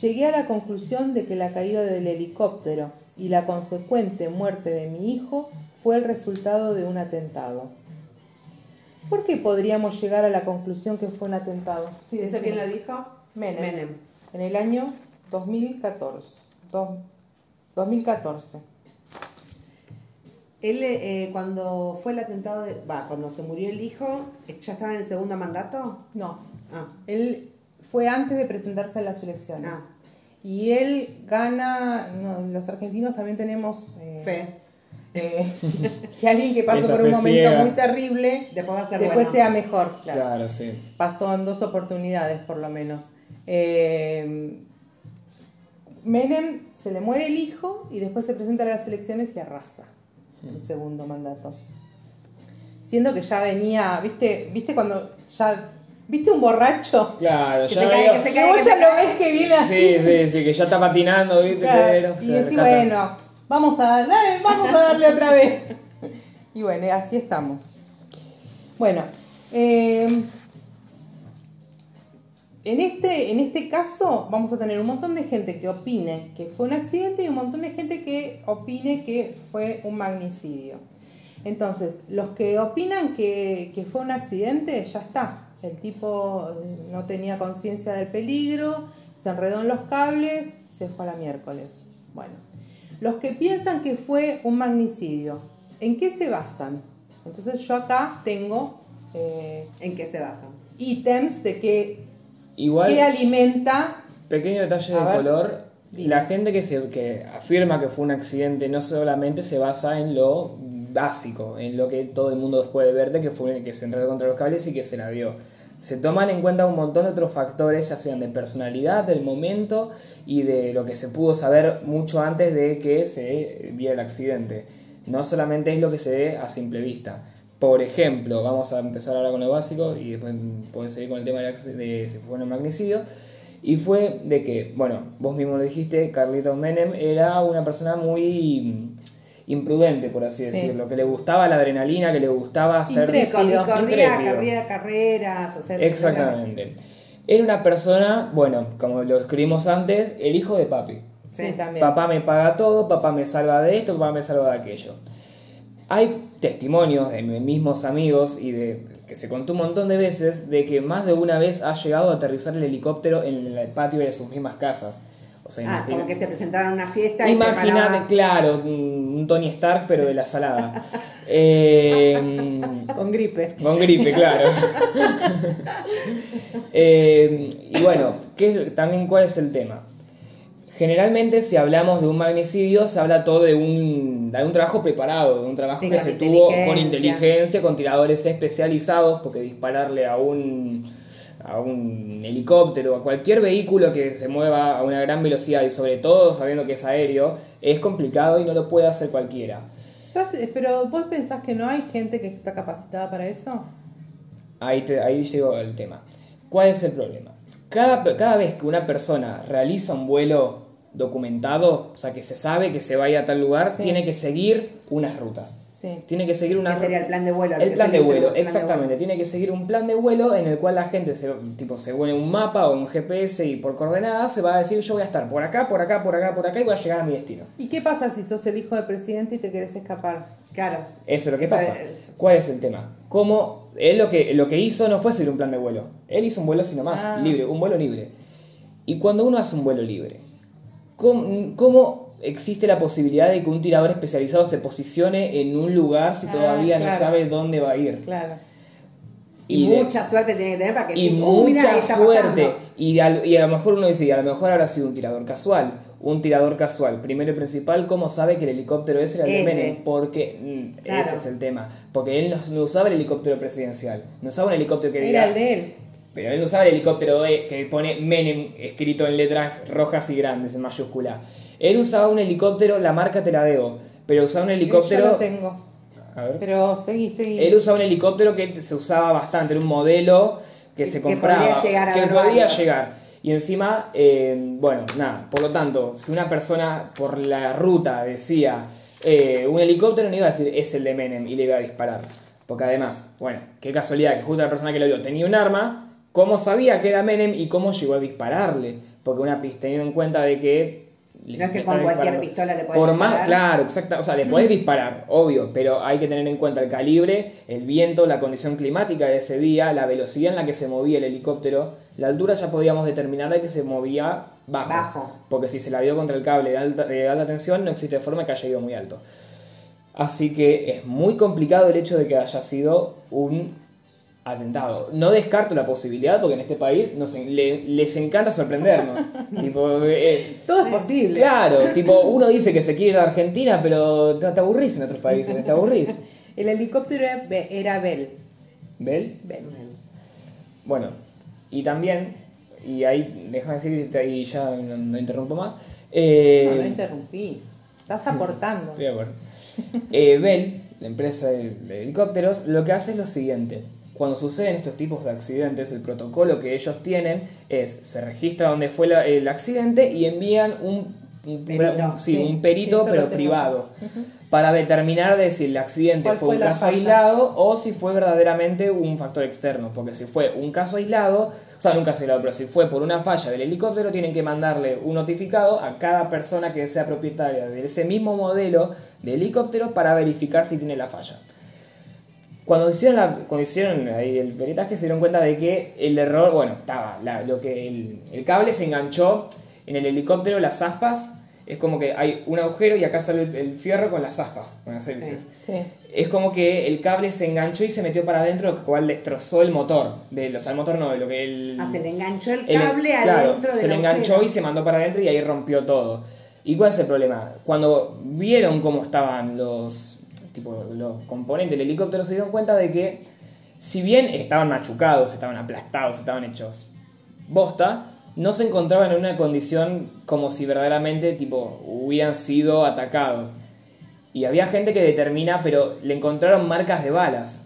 [SPEAKER 1] llegué a la conclusión de que la caída del helicóptero y la consecuente muerte de mi hijo fue el resultado de un atentado. ¿Por qué podríamos llegar a la conclusión que fue un atentado? Sí,
[SPEAKER 3] ¿Eso quién lo dijo?
[SPEAKER 1] Menem.
[SPEAKER 3] Menem.
[SPEAKER 1] En el año 2014. Dos- 2014.
[SPEAKER 3] Él, eh, cuando fue el atentado, de, va, cuando se murió el hijo, ¿ya estaba en el segundo mandato?
[SPEAKER 1] No,
[SPEAKER 3] Ah,
[SPEAKER 1] Él fue antes de presentarse a las elecciones.
[SPEAKER 3] Ah.
[SPEAKER 1] Y él gana, no, los argentinos también tenemos eh,
[SPEAKER 3] fe.
[SPEAKER 1] eh, [LAUGHS] que alguien que pasó por un momento
[SPEAKER 2] ciega.
[SPEAKER 1] muy terrible,
[SPEAKER 3] Después va a ser
[SPEAKER 1] después
[SPEAKER 3] bueno.
[SPEAKER 1] sea mejor. claro.
[SPEAKER 2] Claro, sí.
[SPEAKER 1] Pasó en dos oportunidades por lo menos. Eh, Menem se le muere el hijo y después se presenta a las elecciones y arrasa el segundo mandato. Siendo que ya venía, ¿viste? ¿Viste cuando ya ¿Viste un borracho?
[SPEAKER 2] Claro,
[SPEAKER 3] Que
[SPEAKER 2] ya
[SPEAKER 3] se cae,
[SPEAKER 2] veo-
[SPEAKER 3] que se
[SPEAKER 1] Que
[SPEAKER 3] cae,
[SPEAKER 1] vos
[SPEAKER 3] que
[SPEAKER 1] ya
[SPEAKER 3] se
[SPEAKER 1] lo ves que viene así.
[SPEAKER 2] Sí, sí, sí, que ya está patinando, ¿viste?
[SPEAKER 1] Claro,
[SPEAKER 2] Pero
[SPEAKER 1] y decís, bueno, vamos a, dale, vamos a darle otra vez. [LAUGHS] Y bueno, así estamos. Bueno, eh, en, este, en este caso vamos a tener un montón de gente que opine que fue un accidente y un montón de gente que opine que fue un magnicidio. Entonces, los que opinan que, que fue un accidente, ya está. El tipo eh, no tenía conciencia del peligro, se enredó en los cables, se fue a la miércoles. Bueno, los que piensan que fue un magnicidio, ¿en qué se basan? Entonces yo acá tengo eh,
[SPEAKER 3] ¿En qué se basan?
[SPEAKER 1] ítems de qué,
[SPEAKER 2] Igual,
[SPEAKER 1] qué alimenta.
[SPEAKER 2] pequeño detalle de
[SPEAKER 1] ver.
[SPEAKER 2] color. La gente que, se, que afirma que fue un accidente no solamente se basa en lo básico, en lo que todo el mundo puede ver de que fue que se enredó contra los cables y que se la dio. Se toman en cuenta un montón de otros factores, ya sean de personalidad, del momento y de lo que se pudo saber mucho antes de que se viera el accidente. No solamente es lo que se ve a simple vista. Por ejemplo, vamos a empezar ahora con lo básico y después podemos seguir con el tema de si fue un magnicidio. Y fue de que, bueno, vos mismo lo dijiste, Carlitos Menem era una persona muy imprudente, por así
[SPEAKER 1] Sí.
[SPEAKER 2] decirlo, que le gustaba la adrenalina, que le gustaba hacer...
[SPEAKER 3] Corría, corría carreras, o sea,
[SPEAKER 2] Exactamente. Era una persona, bueno, como lo escribimos antes, el hijo de papi.
[SPEAKER 1] Sí, también.
[SPEAKER 2] Papá me paga todo, papá me salva de esto, papá me salva de aquello. Hay testimonios de mis mismos amigos y de que se contó un montón de veces de que más de una vez ha llegado a aterrizar el helicóptero en el patio de sus mismas casas. O sea,
[SPEAKER 3] Ah, como que se presentaban a una fiesta
[SPEAKER 2] Imagínate, claro, un Tony Stark pero de la salada. [LAUGHS] Eh,
[SPEAKER 1] Con gripe.
[SPEAKER 2] con gripe, claro. [LAUGHS] Eh, y bueno, ¿qué, también cuál es el tema. Generalmente si hablamos de un magnicidio se habla todo de un, de un trabajo preparado, de un trabajo
[SPEAKER 3] Sí,
[SPEAKER 2] que se tuvo con
[SPEAKER 3] inteligencia.
[SPEAKER 2] con tiradores especializados, porque dispararle a un, a un helicóptero, a cualquier vehículo que se mueva a una gran velocidad y sobre todo sabiendo que es aéreo, es complicado y no lo puede hacer cualquiera.
[SPEAKER 1] Entonces, Pero vos pensás que no hay gente que está capacitada para eso?
[SPEAKER 2] Ahí, te- ahí llegó el tema. ¿Cuál es el problema? Cada, cada vez que una persona realiza un vuelo documentado, o sea, que se sabe que se va a ir a tal lugar,
[SPEAKER 1] Sí.
[SPEAKER 2] tiene que seguir unas rutas.
[SPEAKER 1] Sí.
[SPEAKER 2] Tiene que seguir una
[SPEAKER 3] ¿Qué sería el plan de vuelo?
[SPEAKER 2] El plan de vuelo,
[SPEAKER 3] de
[SPEAKER 2] exactamente. Tiene que seguir un plan de vuelo en el cual la gente se, tipo, se pone un mapa o un GPS y por coordenadas se va a decir yo voy a estar por acá, por acá, por acá, por acá y voy a llegar a mi destino.
[SPEAKER 1] ¿Y qué pasa si sos el hijo del presidente y te querés escapar?
[SPEAKER 3] Claro.
[SPEAKER 2] Eso es lo que
[SPEAKER 3] O sea,
[SPEAKER 2] pasa.
[SPEAKER 3] eh,
[SPEAKER 2] ¿Cuál es el tema? Cómo él lo que, lo que hizo no fue seguir un plan de vuelo. Él hizo un vuelo sino más,
[SPEAKER 1] Ah.
[SPEAKER 2] libre, un vuelo libre. Y cuando uno hace un vuelo libre, ¿cómo, cómo existe la posibilidad de que un tirador especializado se posicione en un lugar si
[SPEAKER 1] Ah,
[SPEAKER 2] todavía no sabe dónde va a ir?
[SPEAKER 1] Claro.
[SPEAKER 3] Y,
[SPEAKER 2] de-
[SPEAKER 3] mucha suerte tiene que tener para que...
[SPEAKER 2] y
[SPEAKER 3] mirá,
[SPEAKER 2] mucha suerte. Y, a lo mejor uno dice, y a lo mejor habrá sido un tirador casual. Un tirador casual. Primero y principal, ¿cómo sabe que el helicóptero ese era el de
[SPEAKER 3] Este.
[SPEAKER 2] Menem? Porque mm,
[SPEAKER 3] Claro.
[SPEAKER 2] ese es el tema. Porque él no, no usaba el helicóptero presidencial. No usaba un helicóptero que.
[SPEAKER 1] Era el de él.
[SPEAKER 2] Pero él usaba el helicóptero de- que pone Menem escrito en letras rojas y grandes, en mayúscula. Él usaba un helicóptero, la marca te la debo. Pero usaba un
[SPEAKER 1] Yo
[SPEAKER 2] helicóptero...
[SPEAKER 1] lo tengo.
[SPEAKER 2] A ver.
[SPEAKER 1] Pero seguí, seguí.
[SPEAKER 2] Él usaba un helicóptero que se usaba bastante, era un modelo que,
[SPEAKER 3] Que-
[SPEAKER 2] se
[SPEAKER 3] que
[SPEAKER 2] compraba,
[SPEAKER 3] podría llegar a
[SPEAKER 2] que podía llegar. Y encima, eh, bueno, nada, por lo tanto, si una persona por la ruta decía eh, un helicóptero, no iba a decir es el de Menem y le iba a disparar. Porque además, bueno, qué casualidad que justo la persona que lo vio tenía un arma, ¿cómo sabía que era Menem y cómo llegó a dispararle? Porque una pista, teniendo en cuenta de que...
[SPEAKER 3] No es que con cualquier pistola le podés
[SPEAKER 2] Por más, claro, exacto, o sea, le podés disparar, obvio, pero hay que tener en cuenta el calibre, el viento, la condición climática de ese día, la velocidad en la que se movía el helicóptero, la altura ya podíamos determinar de que se movía bajo,
[SPEAKER 3] Bajo.
[SPEAKER 2] porque si se la dio contra el cable de alta, de alta tensión no existe forma que haya ido muy alto. Así que es muy complicado el hecho de que haya sido un atentado. No descarto la posibilidad porque en este país nos le- les encanta sorprendernos. [LAUGHS] tipo, eh,
[SPEAKER 1] Todo es posible.
[SPEAKER 2] Claro, [LAUGHS] tipo, uno dice que se quiere ir a Argentina, pero te, te aburrís en otros países, te aburrís. [LAUGHS]
[SPEAKER 1] El helicóptero era, era Bell.
[SPEAKER 2] ¿Bel?
[SPEAKER 1] Bell.
[SPEAKER 2] Bueno, y también, y ahí, déjame decir, y ya no, no interrumpo más. eh,
[SPEAKER 1] No, no interrumpí. Estás aportando.
[SPEAKER 2] Estoy de acuerdo. Eh, Bell, la empresa de, de helicópteros, lo que hace es lo siguiente. Cuando suceden estos tipos de accidentes, el protocolo que ellos tienen es, se registra dónde fue la- el accidente y envían un, un-
[SPEAKER 3] Perito.
[SPEAKER 2] sí,
[SPEAKER 1] Sí,
[SPEAKER 2] un perito,
[SPEAKER 1] sí, lo
[SPEAKER 2] pero privado, para determinar de si el accidente
[SPEAKER 1] ¿Cuál
[SPEAKER 2] fue
[SPEAKER 1] fue
[SPEAKER 2] un caso
[SPEAKER 1] falla?
[SPEAKER 2] aislado o si fue verdaderamente un factor externo. Porque si fue un caso aislado, o sea, no un caso aislado, pero si fue por una falla del helicóptero, tienen que mandarle un notificado a cada persona que sea propietaria de ese mismo modelo de helicóptero para verificar si tiene la falla. Cuando hicieron, la, cuando hicieron ahí el peritaje se dieron cuenta de que el error, bueno, estaba, la- lo que el, el cable se enganchó en el helicóptero, las aspas, es como que hay un agujero y acá sale el, el fierro con las aspas, con las hélices.
[SPEAKER 1] Sí.
[SPEAKER 2] Es como que el cable se enganchó y se metió para adentro, lo cual destrozó el motor. De, o sea, el motor no, de lo que el...
[SPEAKER 3] Ah, se le enganchó el
[SPEAKER 2] el-
[SPEAKER 3] cable
[SPEAKER 2] claro,
[SPEAKER 3] adentro del
[SPEAKER 2] se le enganchó
[SPEAKER 3] agujero.
[SPEAKER 2] y se mandó para adentro y ahí rompió todo. ¿Y cuál es el problema? Cuando vieron cómo estaban los, tipo, los componentes del helicóptero, se dieron cuenta de que, si bien estaban machucados, estaban aplastados, estaban hechos bosta, no se encontraban en una condición como si verdaderamente tipo, hubieran sido atacados. Y había gente que determina, pero le encontraron marcas de balas.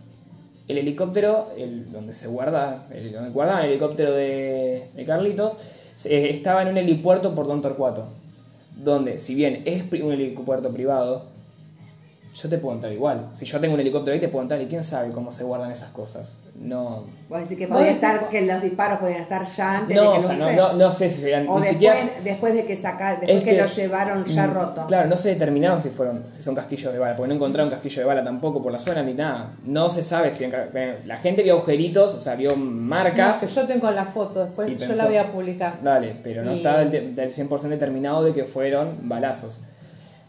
[SPEAKER 2] El helicóptero, el, donde se guarda, el, donde guardaban el helicóptero de, de Carlitos, estaba en un helipuerto por Don Torcuato. Donde, si bien es un helipuerto privado, yo te puedo entrar igual. Si yo tengo un helicóptero ahí, te puedo entrar y quién sabe cómo se guardan esas cosas. No.
[SPEAKER 3] Vos decís que
[SPEAKER 1] Vos
[SPEAKER 3] podía
[SPEAKER 1] decís-
[SPEAKER 3] estar, que los disparos podían estar ya antes
[SPEAKER 2] No,
[SPEAKER 3] de
[SPEAKER 2] o
[SPEAKER 3] que
[SPEAKER 2] sea,
[SPEAKER 3] lo
[SPEAKER 2] no, no, no sé si serían.
[SPEAKER 3] O
[SPEAKER 2] ni
[SPEAKER 3] después,
[SPEAKER 2] siquiera.
[SPEAKER 3] después de que saca, después
[SPEAKER 2] Es
[SPEAKER 3] que, lo llevaron ya
[SPEAKER 2] mm,
[SPEAKER 3] roto.
[SPEAKER 2] Claro, no se determinaron si fueron si son casquillos de bala, porque no encontraron casquillo de bala tampoco por la zona ni nada. No se sabe si en eh, la gente vio agujeritos, o sea, vio marcas.
[SPEAKER 1] que yo tengo la foto, después yo
[SPEAKER 2] pensó-
[SPEAKER 1] la voy a publicar.
[SPEAKER 2] Dale, pero no
[SPEAKER 1] Y-
[SPEAKER 2] está del, del 100% determinado de que fueron balazos.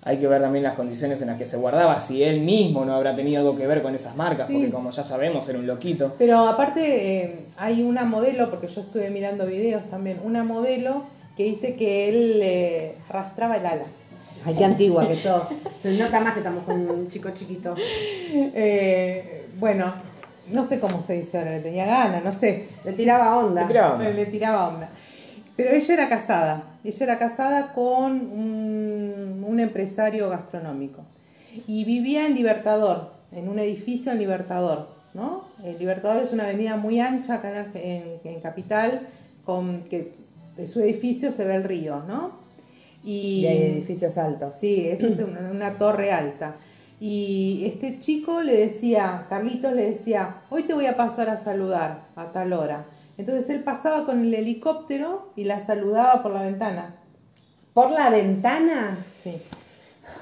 [SPEAKER 2] Hay que ver también las condiciones en las que se guardaba, si él mismo no habrá tenido algo que ver con esas marcas,
[SPEAKER 1] Sí.
[SPEAKER 2] porque como ya sabemos, era un loquito.
[SPEAKER 1] Pero aparte eh, hay una modelo, porque yo estuve mirando videos también, una modelo que dice que él eh, arrastraba el ala.
[SPEAKER 3] Ay, qué antigua que sos. [LAUGHS] Se nota más que estamos con un chico chiquito.
[SPEAKER 1] Eh, bueno, no sé cómo se dice ahora, le tenía ganas, no sé.
[SPEAKER 3] Le tiraba onda.
[SPEAKER 2] Le tiraba onda.
[SPEAKER 1] Le, le tiraba onda. Pero ella era casada, ella era casada con un, un empresario gastronómico y vivía en Libertador, en un edificio en Libertador, ¿no? El Libertador es una avenida muy ancha acá en, Arge- en- en Capital, con que de su edificio se ve el río, ¿no?
[SPEAKER 3] Y hay edificios altos.
[SPEAKER 1] Sí, esa es una, una torre alta. Y este chico le decía, Carlitos le decía, hoy te voy a pasar a saludar a tal hora. Entonces él pasaba con el helicóptero y la saludaba por la ventana.
[SPEAKER 3] ¿Por la ventana?
[SPEAKER 1] Sí.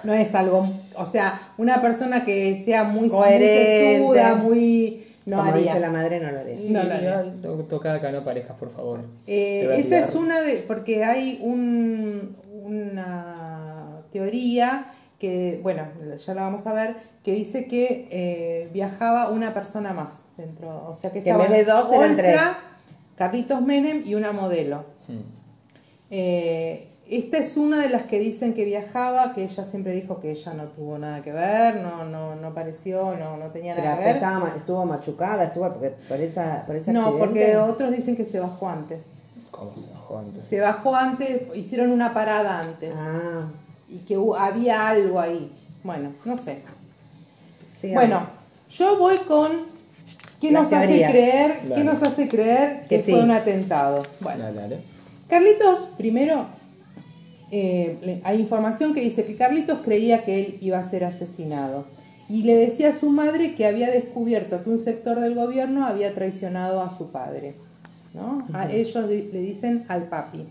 [SPEAKER 1] No es algo, o sea, una persona que sea muy, muy
[SPEAKER 3] Coherente.
[SPEAKER 1] sesuda, muy... No
[SPEAKER 3] Como
[SPEAKER 1] haría.
[SPEAKER 3] dice la madre, no lo haría.
[SPEAKER 1] No, no, no.
[SPEAKER 2] Y- to- Toca acá, no parejas, por favor.
[SPEAKER 1] Eh, esa es una de, porque hay un, una teoría que, bueno, ya la vamos a ver, que dice que eh, viajaba una persona más dentro, o sea que,
[SPEAKER 3] Que en vez de dos eran tres.
[SPEAKER 1] Carlitos Menem y una modelo.
[SPEAKER 2] Mm.
[SPEAKER 1] Eh, esta es una de las que dicen que viajaba, que ella siempre dijo que ella no tuvo nada que ver, no, no, no pareció, no, no tenía
[SPEAKER 3] Pero
[SPEAKER 1] nada que ver.
[SPEAKER 3] estaba, estuvo machucada, estuvo porque por esa por ese
[SPEAKER 1] No, porque otros dicen que se bajó antes.
[SPEAKER 2] ¿Cómo se bajó antes?
[SPEAKER 1] Se bajó antes, hicieron una parada antes.
[SPEAKER 3] Ah,
[SPEAKER 1] y que había algo ahí. Bueno, no sé.
[SPEAKER 3] sí,
[SPEAKER 1] Bueno, yo voy con qué
[SPEAKER 3] Las
[SPEAKER 1] nos hace creer, qué nos hace creer que,
[SPEAKER 3] Que sí.
[SPEAKER 1] fue un atentado. Bueno,
[SPEAKER 2] Dale, dale.
[SPEAKER 1] Carlitos, primero, eh, hay información que dice que Carlitos creía que él iba a ser asesinado y le decía a su madre que había descubierto que un sector del gobierno había traicionado a su padre. ¿no? A ellos le dicen al papi.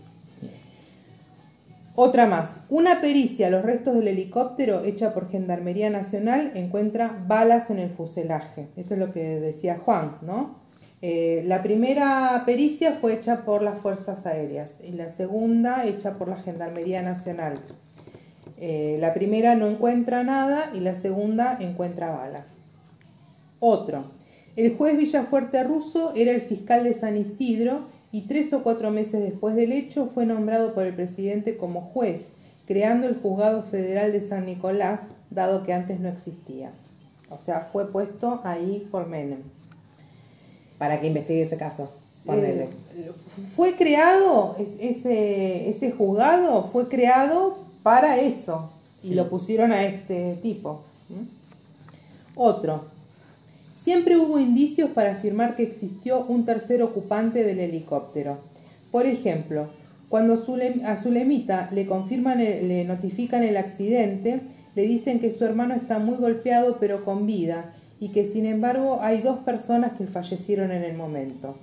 [SPEAKER 1] Otra más. Una pericia los restos del helicóptero hecha por Gendarmería Nacional encuentra balas en el fuselaje. Esto es lo que decía Juan, ¿no? Eh, la primera pericia fue hecha por las Fuerzas Aéreas y la segunda hecha por la Gendarmería Nacional. Eh, la primera no encuentra nada y la segunda encuentra balas. Otro. El juez Villafuerte Russo era el fiscal de San Isidro y tres o cuatro meses después del hecho fue nombrado por el presidente como juez, creando el Juzgado Federal de San Nicolás, dado que antes no existía. O sea, fue puesto ahí por Menem.
[SPEAKER 3] para que investigue ese caso.
[SPEAKER 1] Eh, fue creado, es- ese, ese juzgado fue creado para eso y lo pusieron a este tipo. Otro. Siempre hubo indicios para afirmar que existió un tercer ocupante del helicóptero. Por ejemplo, cuando a Zulemita le confirman, le notifican el accidente, le dicen que su hermano está muy golpeado pero con vida y que sin embargo hay dos personas que fallecieron en el momento.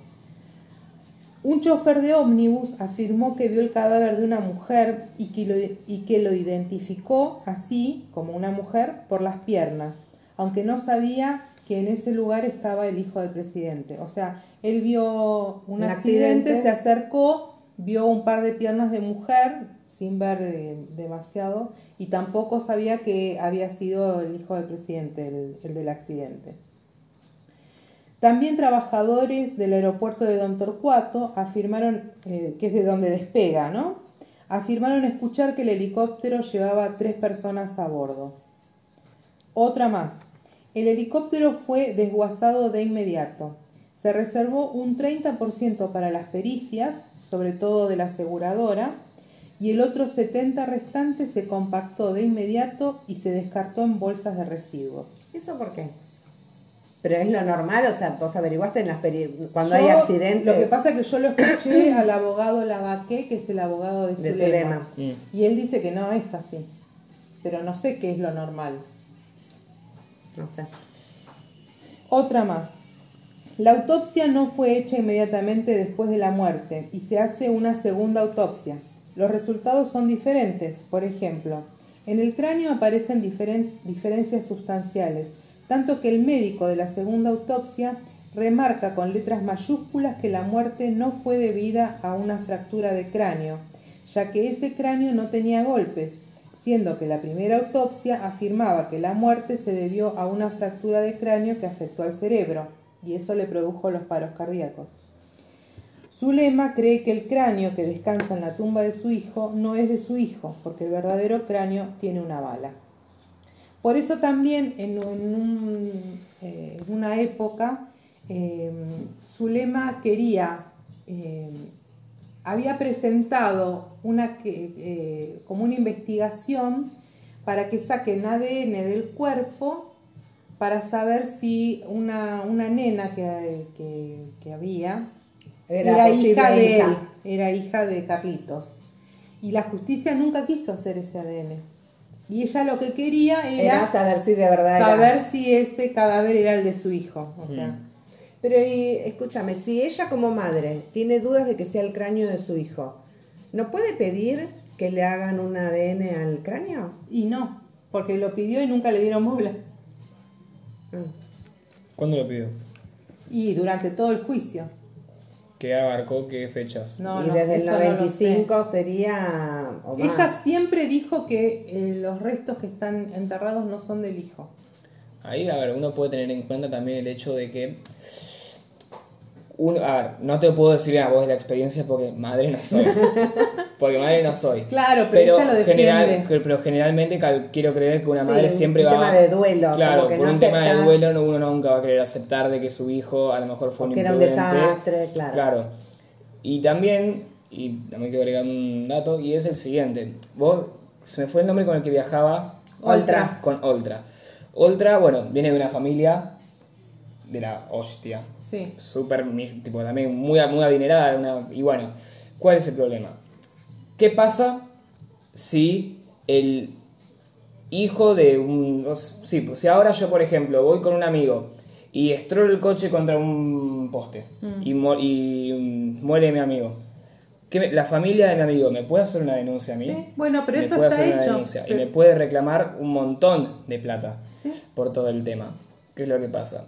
[SPEAKER 1] Un chofer de ómnibus afirmó que vio el cadáver de una mujer y que lo identificó así como una mujer por las piernas, aunque no sabía que en ese lugar estaba el hijo del presidente. O sea, él vio un,
[SPEAKER 3] Un
[SPEAKER 1] accidente,
[SPEAKER 3] accidente.
[SPEAKER 1] se acercó, vio un par de piernas de mujer, sin ver eh, demasiado, y tampoco sabía que había sido el hijo del presidente, el, el del accidente. También trabajadores del aeropuerto de Don Torcuato afirmaron, eh, que es de donde despega, ¿no? Afirmaron escuchar que el helicóptero llevaba tres personas a bordo. Otra más. El helicóptero fue desguazado de inmediato. Se reservó un 30% para las pericias, sobre todo de la aseguradora, y el otro 70% restante se compactó de inmediato y se descartó en bolsas de residuos.
[SPEAKER 3] ¿Eso por qué? Pero es lo normal, o sea, vos averiguaste en las peri- cuando
[SPEAKER 1] Yo-
[SPEAKER 3] hay accidentes.
[SPEAKER 1] Lo que pasa es que yo lo escuché [COUGHS] al abogado Lavaque, que es el abogado de
[SPEAKER 3] De
[SPEAKER 1] Zulema.
[SPEAKER 3] Zulema.
[SPEAKER 2] Mm.
[SPEAKER 1] Y él dice que no es así. Pero no sé qué es lo normal. Otra más. La autopsia no fue hecha inmediatamente después de la muerte y se hace una segunda autopsia. Los resultados son diferentes. Por ejemplo, en el cráneo aparecen diferen- diferencias sustanciales, tanto que el médico de la segunda autopsia remarca con letras mayúsculas que la muerte no fue debida a una fractura de cráneo, ya que ese cráneo no tenía golpes, siendo que la primera autopsia afirmaba que la muerte se debió a una fractura de cráneo que afectó al cerebro, y eso le produjo los paros cardíacos. Zulema cree que el cráneo que descansa en la tumba de su hijo no es de su hijo, porque el verdadero cráneo tiene una bala. Por eso también en, eh, una época eh, Zulema quería, eh, había presentado una, que- eh, como una investigación para que saquen ADN del cuerpo para saber si una, una nena que, que- que había
[SPEAKER 3] Era
[SPEAKER 1] hija de
[SPEAKER 3] hija.
[SPEAKER 1] él, era hija de Carlitos. Y la justicia nunca quiso hacer ese ADN. Y ella lo que quería
[SPEAKER 3] Era
[SPEAKER 1] era,
[SPEAKER 3] saber si de verdad era.
[SPEAKER 1] saber si ese cadáver era el de su hijo. O sea,
[SPEAKER 2] Mm.
[SPEAKER 3] Pero y, escúchame, si ella como madre tiene dudas de que sea el cráneo de su hijo, ¿no puede pedir que le hagan un ADN al cráneo?
[SPEAKER 1] y no, porque lo pidió y nunca le dieron bola.
[SPEAKER 3] Mm.
[SPEAKER 2] ¿Cuándo lo pidió?
[SPEAKER 1] Y durante todo el juicio.
[SPEAKER 2] ¿Qué abarcó? ¿Qué fechas?
[SPEAKER 1] No,
[SPEAKER 3] y
[SPEAKER 1] no,
[SPEAKER 3] desde el
[SPEAKER 1] eso no lo
[SPEAKER 3] 95 sería o más.
[SPEAKER 1] Ella siempre dijo que eh, los restos que están enterrados no son del hijo.
[SPEAKER 2] Ahí, a ver, uno puede tener en cuenta también el hecho de que. Uno, a ver, no te puedo decir a vos de la experiencia porque madre no soy. [LAUGHS] porque madre no soy.
[SPEAKER 1] Claro, pero ella lo defiende.
[SPEAKER 2] general- pero generalmente cal- quiero creer que una
[SPEAKER 3] Sí,
[SPEAKER 2] madre siempre
[SPEAKER 3] un
[SPEAKER 2] va.
[SPEAKER 3] tema de duelo,
[SPEAKER 2] Claro,
[SPEAKER 3] como que
[SPEAKER 2] por
[SPEAKER 3] no
[SPEAKER 2] un tema de duelo no- uno nunca va a querer aceptar de que su hijo a lo mejor fue un
[SPEAKER 3] que era un desastre, claro.
[SPEAKER 2] Claro. Y también, y también quiero agregar un dato, y es el siguiente. Vos, se me fue el nombre con el que viajaba.
[SPEAKER 3] Oltra.
[SPEAKER 2] Con Oltra. Oltra, bueno, viene de una familia de la hostia.
[SPEAKER 1] Sí.
[SPEAKER 2] Súper, tipo, también muy, muy adinerada. una- y bueno, ¿cuál es el problema? ¿Qué pasa si el hijo de un... Sí, pues si ahora yo, por ejemplo, voy con un amigo y estrolo el coche contra un poste y, mu- y mm, muere mi amigo. ¿Qué me- la familia de mi amigo me puede hacer una denuncia a mí?
[SPEAKER 1] Sí, bueno, pero
[SPEAKER 2] Me
[SPEAKER 1] eso
[SPEAKER 2] puede
[SPEAKER 1] está
[SPEAKER 2] hacer una
[SPEAKER 1] hecho.
[SPEAKER 2] denuncia y me puede reclamar un montón de plata
[SPEAKER 1] Sí.
[SPEAKER 2] por todo el tema. ¿Qué es lo que pasa?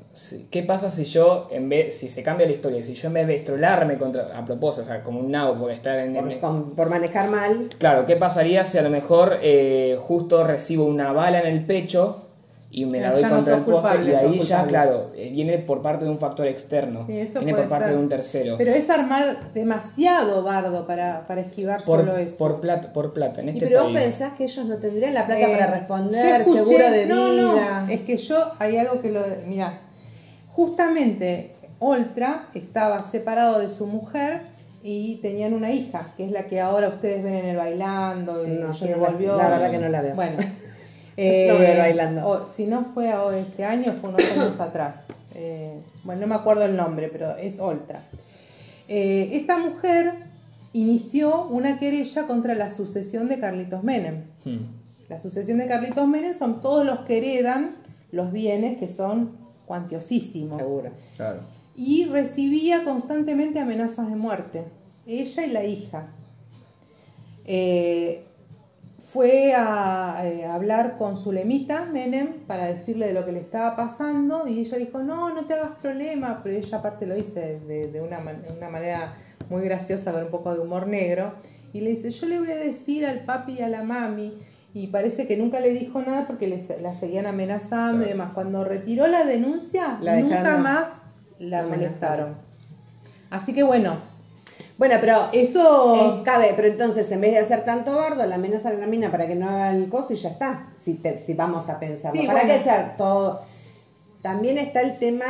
[SPEAKER 2] ¿Qué pasa si yo, en vez, si se cambia la historia, si yo en vez de contra, a propósito, o sea, como un nabo por estar en...
[SPEAKER 3] Por, con- por manejar mal.
[SPEAKER 2] Claro, ¿qué pasaría si a lo mejor eh, justo recibo una bala en el pecho y me la doy
[SPEAKER 1] no
[SPEAKER 2] contra el poste y ahí ya,
[SPEAKER 1] culpable.
[SPEAKER 2] claro, eh, viene por parte de un factor externo,
[SPEAKER 1] Sí, eso
[SPEAKER 2] viene por parte
[SPEAKER 1] ser.
[SPEAKER 2] de un tercero.
[SPEAKER 1] Pero es armar demasiado bardo para, para esquivar
[SPEAKER 2] por,
[SPEAKER 1] solo eso.
[SPEAKER 2] por plata, por plata, en este
[SPEAKER 3] pero vos
[SPEAKER 2] país.
[SPEAKER 3] pensás que ellos no tendrían la plata
[SPEAKER 1] Eh,
[SPEAKER 3] para responder,
[SPEAKER 1] escuché-
[SPEAKER 3] seguro de
[SPEAKER 1] no, no,
[SPEAKER 3] vida.
[SPEAKER 1] es que yo hay algo que lo. Mira, justamente Oltra estaba separado de su mujer y tenían una hija, que es la que ahora ustedes ven en el bailando. y
[SPEAKER 3] No, yo
[SPEAKER 1] que
[SPEAKER 3] no la-
[SPEAKER 1] volvió.
[SPEAKER 3] la verdad que no la veo.
[SPEAKER 1] Bueno. [LAUGHS]
[SPEAKER 3] No veo bailando.
[SPEAKER 1] o- si no fue a- este año, fue unos [COUGHS] años atrás. Eh, bueno, no me acuerdo el nombre, pero es Oltra. Eh, esta mujer inició una querella contra la sucesión de Carlitos Menem.
[SPEAKER 2] Hmm.
[SPEAKER 1] La sucesión de Carlitos Menem son todos los que heredan los bienes que son cuantiosísimos.
[SPEAKER 3] Seguro.
[SPEAKER 2] Claro.
[SPEAKER 1] Y recibía constantemente amenazas de muerte. Ella y la hija. Eh, fue a, eh, hablar con su lemita, Menem, para decirle de lo que le estaba pasando y ella dijo, no, no te hagas problema, pero ella aparte lo dice de, de una, man- una manera muy graciosa, con un poco de humor negro, y le dice, yo le voy a decir al papi y a la mami, y parece que nunca le dijo nada porque les- la seguían amenazando y demás. Cuando retiró la denuncia,
[SPEAKER 3] La
[SPEAKER 1] nunca más la molestaron. Así que bueno,
[SPEAKER 3] Bueno, pero
[SPEAKER 1] eso...
[SPEAKER 3] Eh, cabe, pero entonces en vez de hacer tanto bardo, la amenaza a la mina para que no haga el coso y ya está. Si, te- si vamos a pensarlo.
[SPEAKER 1] Sí,
[SPEAKER 3] ¿Para
[SPEAKER 1] bueno.
[SPEAKER 3] qué hacer todo? También está el tema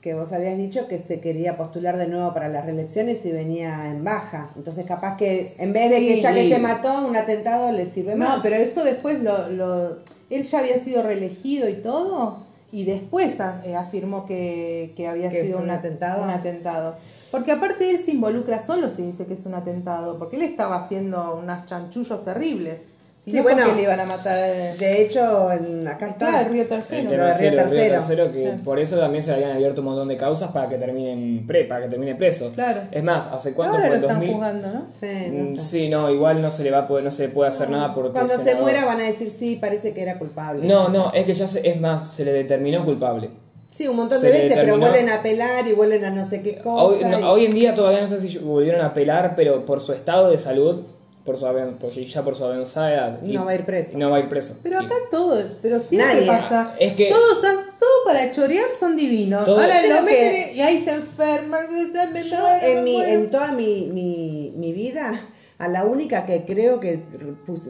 [SPEAKER 3] que vos habías dicho que se quería postular de nuevo para las reelecciones y venía en baja. Entonces capaz que en vez de que ya que se mató, un atentado le sirve más.
[SPEAKER 1] No, pero eso después lo, lo- él ya había sido reelegido y todo, y después eh, afirmó que, que había
[SPEAKER 3] Que
[SPEAKER 1] sido
[SPEAKER 3] un atentado.
[SPEAKER 1] un atentado. Porque aparte él se involucra solo si dice que es un atentado, porque él estaba haciendo unos chanchullos terribles.
[SPEAKER 3] Sí,
[SPEAKER 1] no,
[SPEAKER 3] bueno.
[SPEAKER 1] le iban a matar
[SPEAKER 3] De hecho, en, acá está.
[SPEAKER 1] claro, el Río
[SPEAKER 2] El
[SPEAKER 1] Tercero.
[SPEAKER 3] de
[SPEAKER 2] es
[SPEAKER 3] Río
[SPEAKER 2] el Río
[SPEAKER 3] Tercero.
[SPEAKER 2] Tercero, que
[SPEAKER 1] Claro.
[SPEAKER 2] por eso también se le habían abierto un montón de causas para que terminen pre, para que termine preso.
[SPEAKER 1] Claro.
[SPEAKER 2] Es más, ¿hace cuánto
[SPEAKER 1] Ahora
[SPEAKER 2] fue?
[SPEAKER 1] están
[SPEAKER 2] 2000?
[SPEAKER 1] jugando, ¿no?
[SPEAKER 3] Sí,
[SPEAKER 2] Mm,
[SPEAKER 3] no sé.
[SPEAKER 2] Sí, no, igual no se le va a poder, no se le puede hacer nada porque
[SPEAKER 3] Cuando
[SPEAKER 2] el
[SPEAKER 3] se
[SPEAKER 2] senador-
[SPEAKER 3] muera van a decir sí, parece que era culpable.
[SPEAKER 2] No, no, es que ya se, es más, se le determinó culpable.
[SPEAKER 3] Sí, un montón
[SPEAKER 2] Se
[SPEAKER 3] de veces, pero vuelven a apelar y vuelven a no sé qué cosa.
[SPEAKER 2] Hoy, no,
[SPEAKER 3] y-
[SPEAKER 2] hoy en día todavía no sé si volvieron a apelar, pero por su estado de salud, por su aven- por- ya por su avanzada edad. y-
[SPEAKER 3] No va a ir preso.
[SPEAKER 2] No va a ir preso.
[SPEAKER 1] Pero
[SPEAKER 2] Y-
[SPEAKER 1] acá todo, pero siempre
[SPEAKER 3] Nadie.
[SPEAKER 1] pasa.
[SPEAKER 2] Es que-
[SPEAKER 1] todos, has- todo para chorear son divinos.
[SPEAKER 2] Todo-
[SPEAKER 1] Ahora lo meten
[SPEAKER 3] que-
[SPEAKER 1] y ahí se enferman. me
[SPEAKER 3] Yo
[SPEAKER 1] muero,
[SPEAKER 3] en, mi, en toda mi, mi, mi vida, a la única que creo que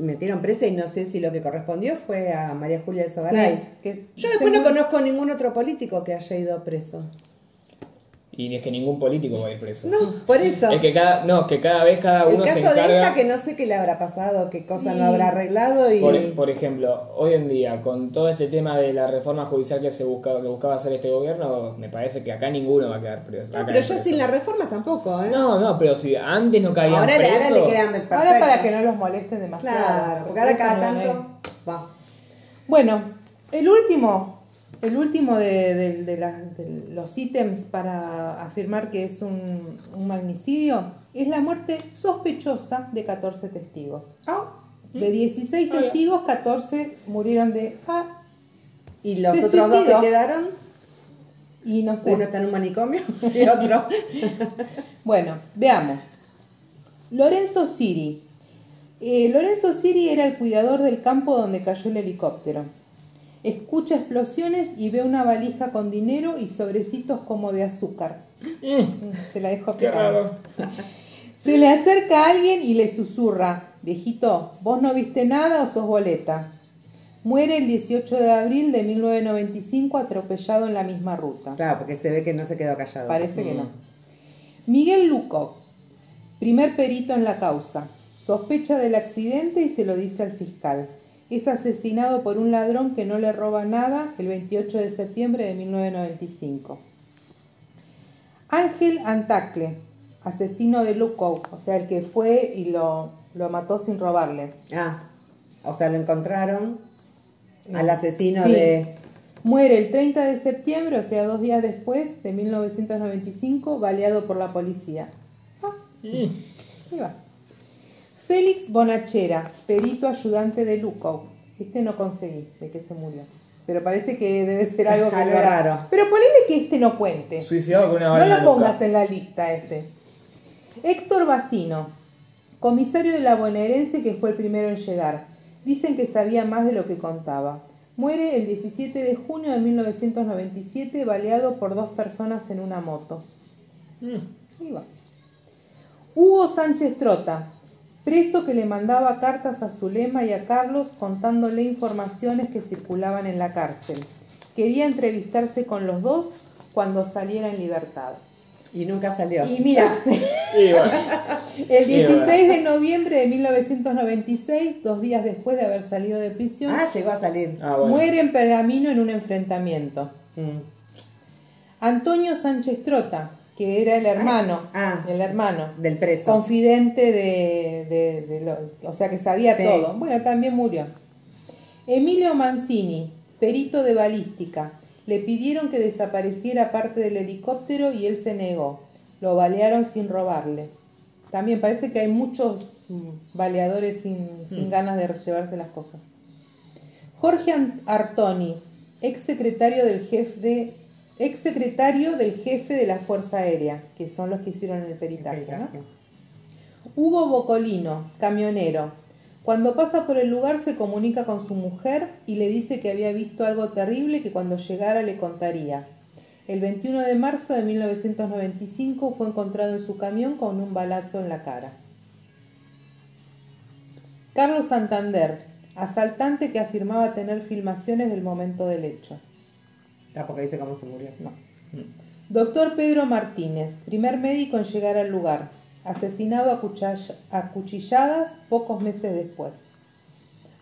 [SPEAKER 3] metieron presa y no sé si lo que correspondió fue a María Julia del Sogaray.
[SPEAKER 1] Sí, que
[SPEAKER 3] Yo después no conozco ningún otro político que haya ido preso.
[SPEAKER 2] Y es que ningún político va a ir preso.
[SPEAKER 3] No, por eso.
[SPEAKER 2] Es que cada, no, que cada vez cada
[SPEAKER 3] El
[SPEAKER 2] uno se
[SPEAKER 3] caso de
[SPEAKER 2] encarga.
[SPEAKER 3] esta que no sé qué le habrá pasado, qué cosa no habrá arreglado y...
[SPEAKER 2] Por, por ejemplo, hoy en día, con todo este tema de la reforma judicial que se buscaba, que buscaba hacer este gobierno, me parece que acá ninguno va a quedar preso.
[SPEAKER 3] no, pero
[SPEAKER 2] preso.
[SPEAKER 3] sin la reforma tampoco, ¿eh?
[SPEAKER 2] No, no, pero si antes no caían
[SPEAKER 3] ahora, ahora le quedan perfecto.
[SPEAKER 1] Ahora para que no los molesten demasiado.
[SPEAKER 3] Claro, porque ahora cada tanto... va.
[SPEAKER 1] Bueno, el último, el último de, de- de los ítems para afirmar que es un, un magnicidio es la muerte sospechosa de 14 testigos.
[SPEAKER 3] Ah,
[SPEAKER 1] De 16
[SPEAKER 2] Ah,
[SPEAKER 1] testigos, 14 murieron de ah,
[SPEAKER 3] Y los otros dos que quedaron,
[SPEAKER 1] y no sé.
[SPEAKER 3] uno está en un manicomio [LAUGHS] y otro...
[SPEAKER 1] Bueno, veamos. Lorenzo Siri. Eh, Lorenzo Siri era el cuidador del campo donde cayó el helicóptero. Escucha explosiones y ve una valija con dinero y sobrecitos como de azúcar.
[SPEAKER 2] Mm,
[SPEAKER 1] Se la dejo
[SPEAKER 2] raro. [LAUGHS]
[SPEAKER 1] Se le acerca a alguien y le susurra, viejito, vos no viste nada o sos boleta. Muere el 18 de abril de 1995 atropellado en la misma ruta.
[SPEAKER 3] Claro, porque se ve que no se quedó callado.
[SPEAKER 1] Parece que no. Miguel Luco, primer perito en la causa, sospecha del accidente y se lo dice al fiscal. Es asesinado por un ladrón que no le roba nada el 28 de septiembre de 1995. Ángel Antacle, asesino de Luco, o sea, el que fue y lo, lo mató sin robarle.
[SPEAKER 3] Ah, o sea, lo encontraron al asesino
[SPEAKER 1] Sí.
[SPEAKER 3] de...
[SPEAKER 1] Muere el 30 de septiembre, o sea, dos días después de 1995, baleado por la policía. Ah, ahí va. Félix Bonachera, perito ayudante de Luco. Este no conseguí de que se murió. Pero parece que debe ser algo que [LAUGHS]
[SPEAKER 3] Algo
[SPEAKER 1] no era.
[SPEAKER 3] raro.
[SPEAKER 1] Pero ponele que este no cuente.
[SPEAKER 2] Suicidado con una
[SPEAKER 1] No
[SPEAKER 2] bala en
[SPEAKER 1] lo pongas en la lista este. Héctor Bacino, comisario de la bonaerense que fue el primero en llegar. Dicen que sabía más de lo que contaba. Muere el 17 de junio de 1997 baleado por dos personas en una moto.
[SPEAKER 2] Mm.
[SPEAKER 1] Hugo Sánchez Trota, preso que le mandaba cartas a Zulema y a Carlos contándole informaciones que circulaban en la cárcel. Quería entrevistarse con los dos cuando saliera en libertad.
[SPEAKER 3] Y nunca salió.
[SPEAKER 1] Y mira, [LAUGHS]
[SPEAKER 2] Y bueno, [LAUGHS]
[SPEAKER 1] el
[SPEAKER 2] Y bueno.
[SPEAKER 1] 16 de noviembre de 1996, dos días después de haber salido de prisión,
[SPEAKER 3] Ah, llegó a salir.
[SPEAKER 2] ah, bueno.
[SPEAKER 1] muere en Pergamino en un enfrentamiento.
[SPEAKER 3] Mm.
[SPEAKER 1] Antonio Sánchez Trota, que era el hermano,
[SPEAKER 3] Ah.
[SPEAKER 1] el hermano,
[SPEAKER 3] Del preso.
[SPEAKER 1] confidente de, de- de lo- o sea que sabía
[SPEAKER 3] Sí.
[SPEAKER 1] todo. Bueno, también murió. Emilio Mancini, perito de balística, le pidieron que desapareciera parte del helicóptero y él se negó. Lo balearon sin robarle. también parece que hay muchos mm, baleadores sin, sin ganas de llevarse las cosas. Jorge Artoni, ex secretario del jefe de ex secretario del jefe de la Fuerza Aérea, que son los que hicieron el peritaje, ¿no? Hugo Bocolino, camionero. Cuando pasa por el lugar se comunica con su mujer y le dice que había visto algo terrible que cuando llegara le contaría. El 21 de marzo de 1995 fue encontrado en su camión con un balazo en la cara. Carlos Santander, asaltante que afirmaba tener filmaciones del momento del hecho.
[SPEAKER 3] Tampoco dice cómo se murió.
[SPEAKER 1] No. Doctor Pedro Martínez, primer médico en llegar al lugar, asesinado a, cuchilladas pocos meses después.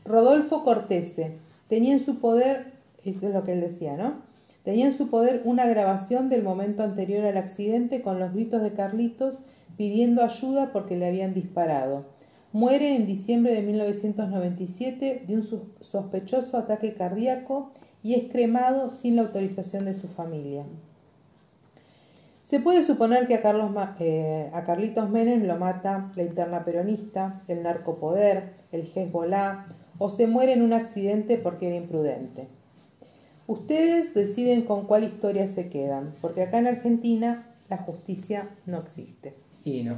[SPEAKER 1] Rodolfo Cortese, tenía en su poder, eso es lo que él decía, ¿no? Tenía en su poder una grabación del momento anterior al accidente con los gritos de Carlitos pidiendo ayuda porque le habían disparado. Muere en diciembre de 1997 de un sospechoso ataque cardíaco y es cremado sin la autorización de su familia. Se puede suponer que a, Carlos, eh, a Carlitos Menem lo mata la interna peronista, el narcopoder, el Hezbollah, o se muere en un accidente porque era imprudente. Ustedes deciden con cuál historia se quedan, porque acá en Argentina la justicia no existe.
[SPEAKER 2] Y no.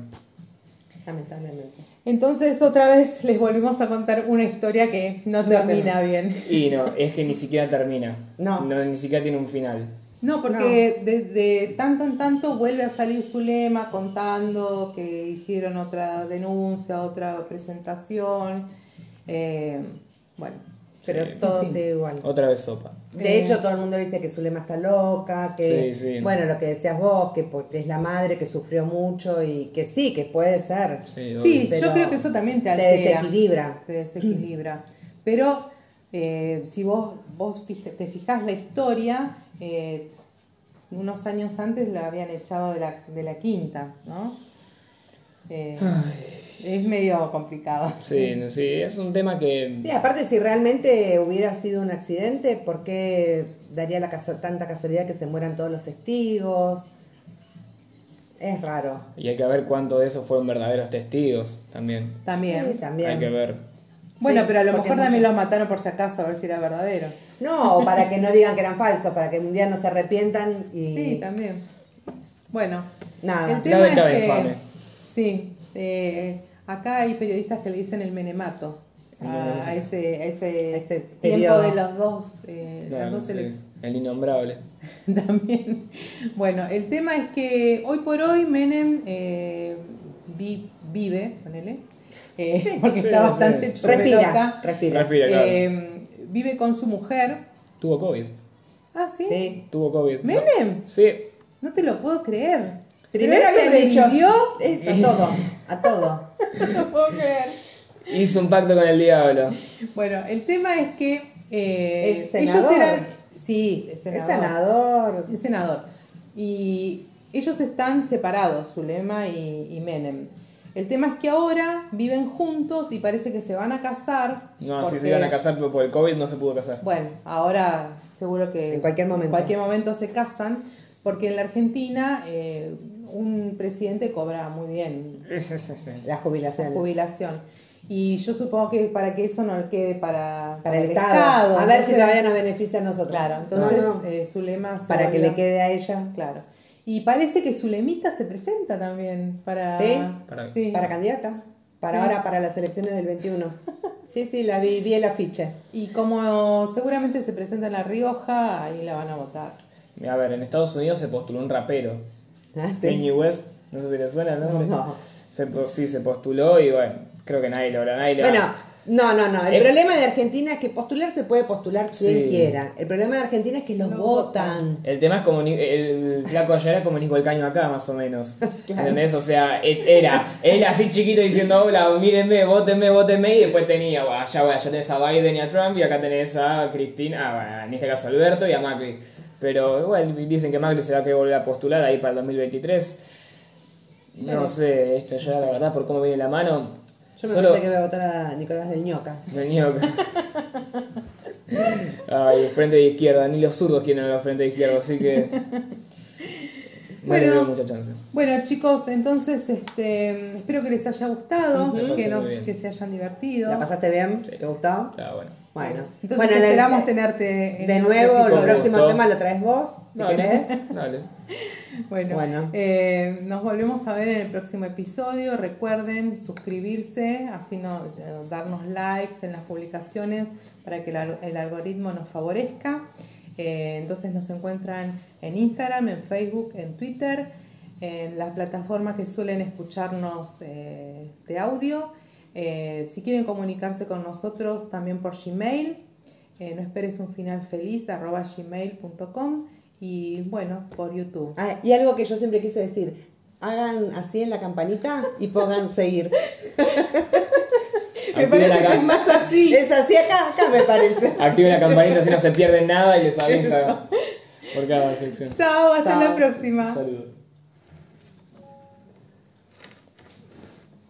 [SPEAKER 3] Lamentablemente.
[SPEAKER 1] Entonces otra vez [LAUGHS] les volvimos a contar una historia que no termina bien.
[SPEAKER 2] Y no, es que ni siquiera termina.
[SPEAKER 3] No.
[SPEAKER 2] Ni siquiera tiene un final.
[SPEAKER 1] No, porque de, de tanto en tanto vuelve a salir su lema contando que hicieron otra denuncia, otra presentación. eh, bueno,
[SPEAKER 3] Pero
[SPEAKER 2] Sí.
[SPEAKER 3] todo sigue igual.
[SPEAKER 2] Otra vez sopa.
[SPEAKER 3] De hecho, todo el mundo dice que Zulema está loca, que,
[SPEAKER 2] Sí, sí.
[SPEAKER 3] bueno, lo que decías vos, que es la madre que sufrió mucho y que sí, que puede ser.
[SPEAKER 2] Sí,
[SPEAKER 1] yo creo que eso también te
[SPEAKER 3] te
[SPEAKER 1] altera.
[SPEAKER 3] desequilibra.
[SPEAKER 1] Se desequilibra. [CLEARS THROAT] Pero eh, si vos, vos te fijás la historia, eh, unos años antes la habían echado de la, de la quinta, ¿no? Eh, es medio complicado.
[SPEAKER 2] Sí, sí, es un tema que...
[SPEAKER 3] Sí, aparte si realmente hubiera sido un accidente, ¿por qué daría la casu- tanta casualidad que se mueran todos los testigos? Es raro.
[SPEAKER 2] Y hay que ver cuánto de eso fueron verdaderos testigos también.
[SPEAKER 1] También.
[SPEAKER 3] Sí, también.
[SPEAKER 2] Hay que ver.
[SPEAKER 1] Bueno,
[SPEAKER 3] Sí,
[SPEAKER 1] pero a lo mejor también
[SPEAKER 3] mucho-
[SPEAKER 1] los mataron por si acaso, a ver si era verdadero.
[SPEAKER 3] No, o para que no digan que eran falsos, para que un día no se arrepientan y...
[SPEAKER 1] Sí, también. Bueno,
[SPEAKER 3] Nada.
[SPEAKER 1] el tema es que,
[SPEAKER 2] infame.
[SPEAKER 1] sí, eh, acá hay periodistas que le dicen el menemato a, a ese, a ese,
[SPEAKER 3] Ese
[SPEAKER 1] tiempo de los dos, eh, las dos
[SPEAKER 2] sí,
[SPEAKER 1] elecciones.
[SPEAKER 2] el innombrable. [LAUGHS]
[SPEAKER 1] También. Bueno, el tema es que hoy por hoy Menem eh, vi- vive, ponele, eh, [LAUGHS] porque
[SPEAKER 2] sí,
[SPEAKER 1] está
[SPEAKER 2] sí.
[SPEAKER 1] bastante
[SPEAKER 3] Respira, respira.
[SPEAKER 2] Respira, claro.
[SPEAKER 1] Eh, vive con su mujer.
[SPEAKER 2] Tuvo COVID.
[SPEAKER 1] Ah, ¿sí?
[SPEAKER 3] Sí.
[SPEAKER 2] Tuvo COVID.
[SPEAKER 1] ¿Menem?
[SPEAKER 2] Sí.
[SPEAKER 1] No te lo puedo creer.
[SPEAKER 3] Primero había dicho
[SPEAKER 1] sobrevivió.
[SPEAKER 3] eso, a todo, a todo. [LAUGHS]
[SPEAKER 1] No lo puedo creer.
[SPEAKER 2] Hizo un pacto con el diablo.
[SPEAKER 1] Bueno, el tema es que eh,
[SPEAKER 3] Es senador.
[SPEAKER 1] ellos eran. Sí, es
[SPEAKER 3] Es
[SPEAKER 1] senador.
[SPEAKER 3] senador.
[SPEAKER 1] Es senador. Y ellos están separados, Zulema y, y Menem. El tema es que ahora viven juntos y parece que se van a casar.
[SPEAKER 2] No, si
[SPEAKER 1] porque-
[SPEAKER 2] se iban a casar, pero por el COVID no se pudo casar.
[SPEAKER 1] Bueno, ahora seguro que
[SPEAKER 3] En cualquier momento.
[SPEAKER 1] en cualquier momento se casan, porque en la Argentina eh, un presidente cobra muy bien
[SPEAKER 3] La
[SPEAKER 1] la
[SPEAKER 3] jubilación.
[SPEAKER 1] jubilación. Y yo supongo que para que eso no quede para,
[SPEAKER 3] Para el Estado. A ver si todavía nos beneficia a nosotros.
[SPEAKER 1] Claro, entonces
[SPEAKER 3] No, no.
[SPEAKER 1] eh, Zulema se
[SPEAKER 3] para que le quede a ella.
[SPEAKER 1] Claro. Y parece que Zulemita se presenta también para...
[SPEAKER 3] ¿Sí?
[SPEAKER 2] Para-
[SPEAKER 1] Sí.
[SPEAKER 3] Para candidata. Para
[SPEAKER 1] Sí.
[SPEAKER 3] ahora, para las elecciones del 21. [LAUGHS] Sí, sí, la vi, vi el afiche.
[SPEAKER 1] Y como seguramente se presenta en La Rioja, ahí la van a votar.
[SPEAKER 2] A ver, en Estados Unidos se postuló un rapero.
[SPEAKER 3] Ah,
[SPEAKER 2] Kanye West, no sé si le suena el nombre.
[SPEAKER 3] No.
[SPEAKER 2] Se, po- sí, se postuló y bueno, creo que nadie lo nadie va-
[SPEAKER 3] Bueno, no, no, no. El
[SPEAKER 2] Eh.
[SPEAKER 3] problema de Argentina es que postular se puede postular quien
[SPEAKER 2] Sí.
[SPEAKER 3] quiera. El problema de Argentina es que los
[SPEAKER 1] No
[SPEAKER 3] votan.
[SPEAKER 2] El tema es como Ni- el flaco ayer era como Nico el Caño acá, más o menos. [LAUGHS] ¿Entendés? O sea, e- era él así chiquito diciendo, hola, mírenme, votenme, votenme, y después tenía, bueno, allá, bueno, ya tenés a Biden y a Trump, y acá tenés a Cristina, ah, bueno, en este caso a Alberto y a Macri. Pero igual dicen que Macri se va a querer volver a postular ahí para el 2023. No sé, esto ya la verdad, por cómo viene la mano.
[SPEAKER 3] Yo me
[SPEAKER 2] solo-
[SPEAKER 3] pensé que iba a votar a Nicolás del Ñoca.
[SPEAKER 2] Venía acá. Ay, el frente de izquierda, ni los zurdos quieren los frente de izquierda, así que. No
[SPEAKER 1] Bueno.
[SPEAKER 2] mucha chance.
[SPEAKER 1] Bueno chicos, entonces este, espero que les haya gustado, que, nos- que se hayan divertido.
[SPEAKER 3] ¿La pasaste bien?
[SPEAKER 2] Sí.
[SPEAKER 3] ¿Te gustó?
[SPEAKER 2] Está bueno.
[SPEAKER 3] Bueno.
[SPEAKER 1] Entonces
[SPEAKER 3] bueno, la-
[SPEAKER 1] esperamos tenerte en
[SPEAKER 3] de nuevo, el próximo tema lo traes vos, si
[SPEAKER 2] Dale,
[SPEAKER 3] querés. [LAUGHS]
[SPEAKER 2] Dale.
[SPEAKER 1] Bueno,
[SPEAKER 3] Bueno.
[SPEAKER 1] eh, nos volvemos a ver en el próximo episodio. Recuerden suscribirse, así no, eh, darnos likes en las publicaciones para que el, al- el algoritmo nos favorezca. Eh, entonces nos encuentran en Instagram, en Facebook, en Twitter, en las plataformas que suelen escucharnos eh, de audio. Eh, si quieren comunicarse con nosotros también por Gmail, eh, no esperes un final feliz arroba gmail.com y bueno, por YouTube.
[SPEAKER 3] Ah, y algo que yo siempre quise decir, hagan así en la campanita y pongan [LAUGHS] seguir.
[SPEAKER 1] Me
[SPEAKER 2] Activen
[SPEAKER 1] parece que es más así.
[SPEAKER 3] Es así acá, acá me parece.
[SPEAKER 2] Activen la campanita así no se pierden nada y les avisa por cada sección.
[SPEAKER 1] Chao, hasta
[SPEAKER 3] Chao.
[SPEAKER 1] la próxima.
[SPEAKER 2] Saludos.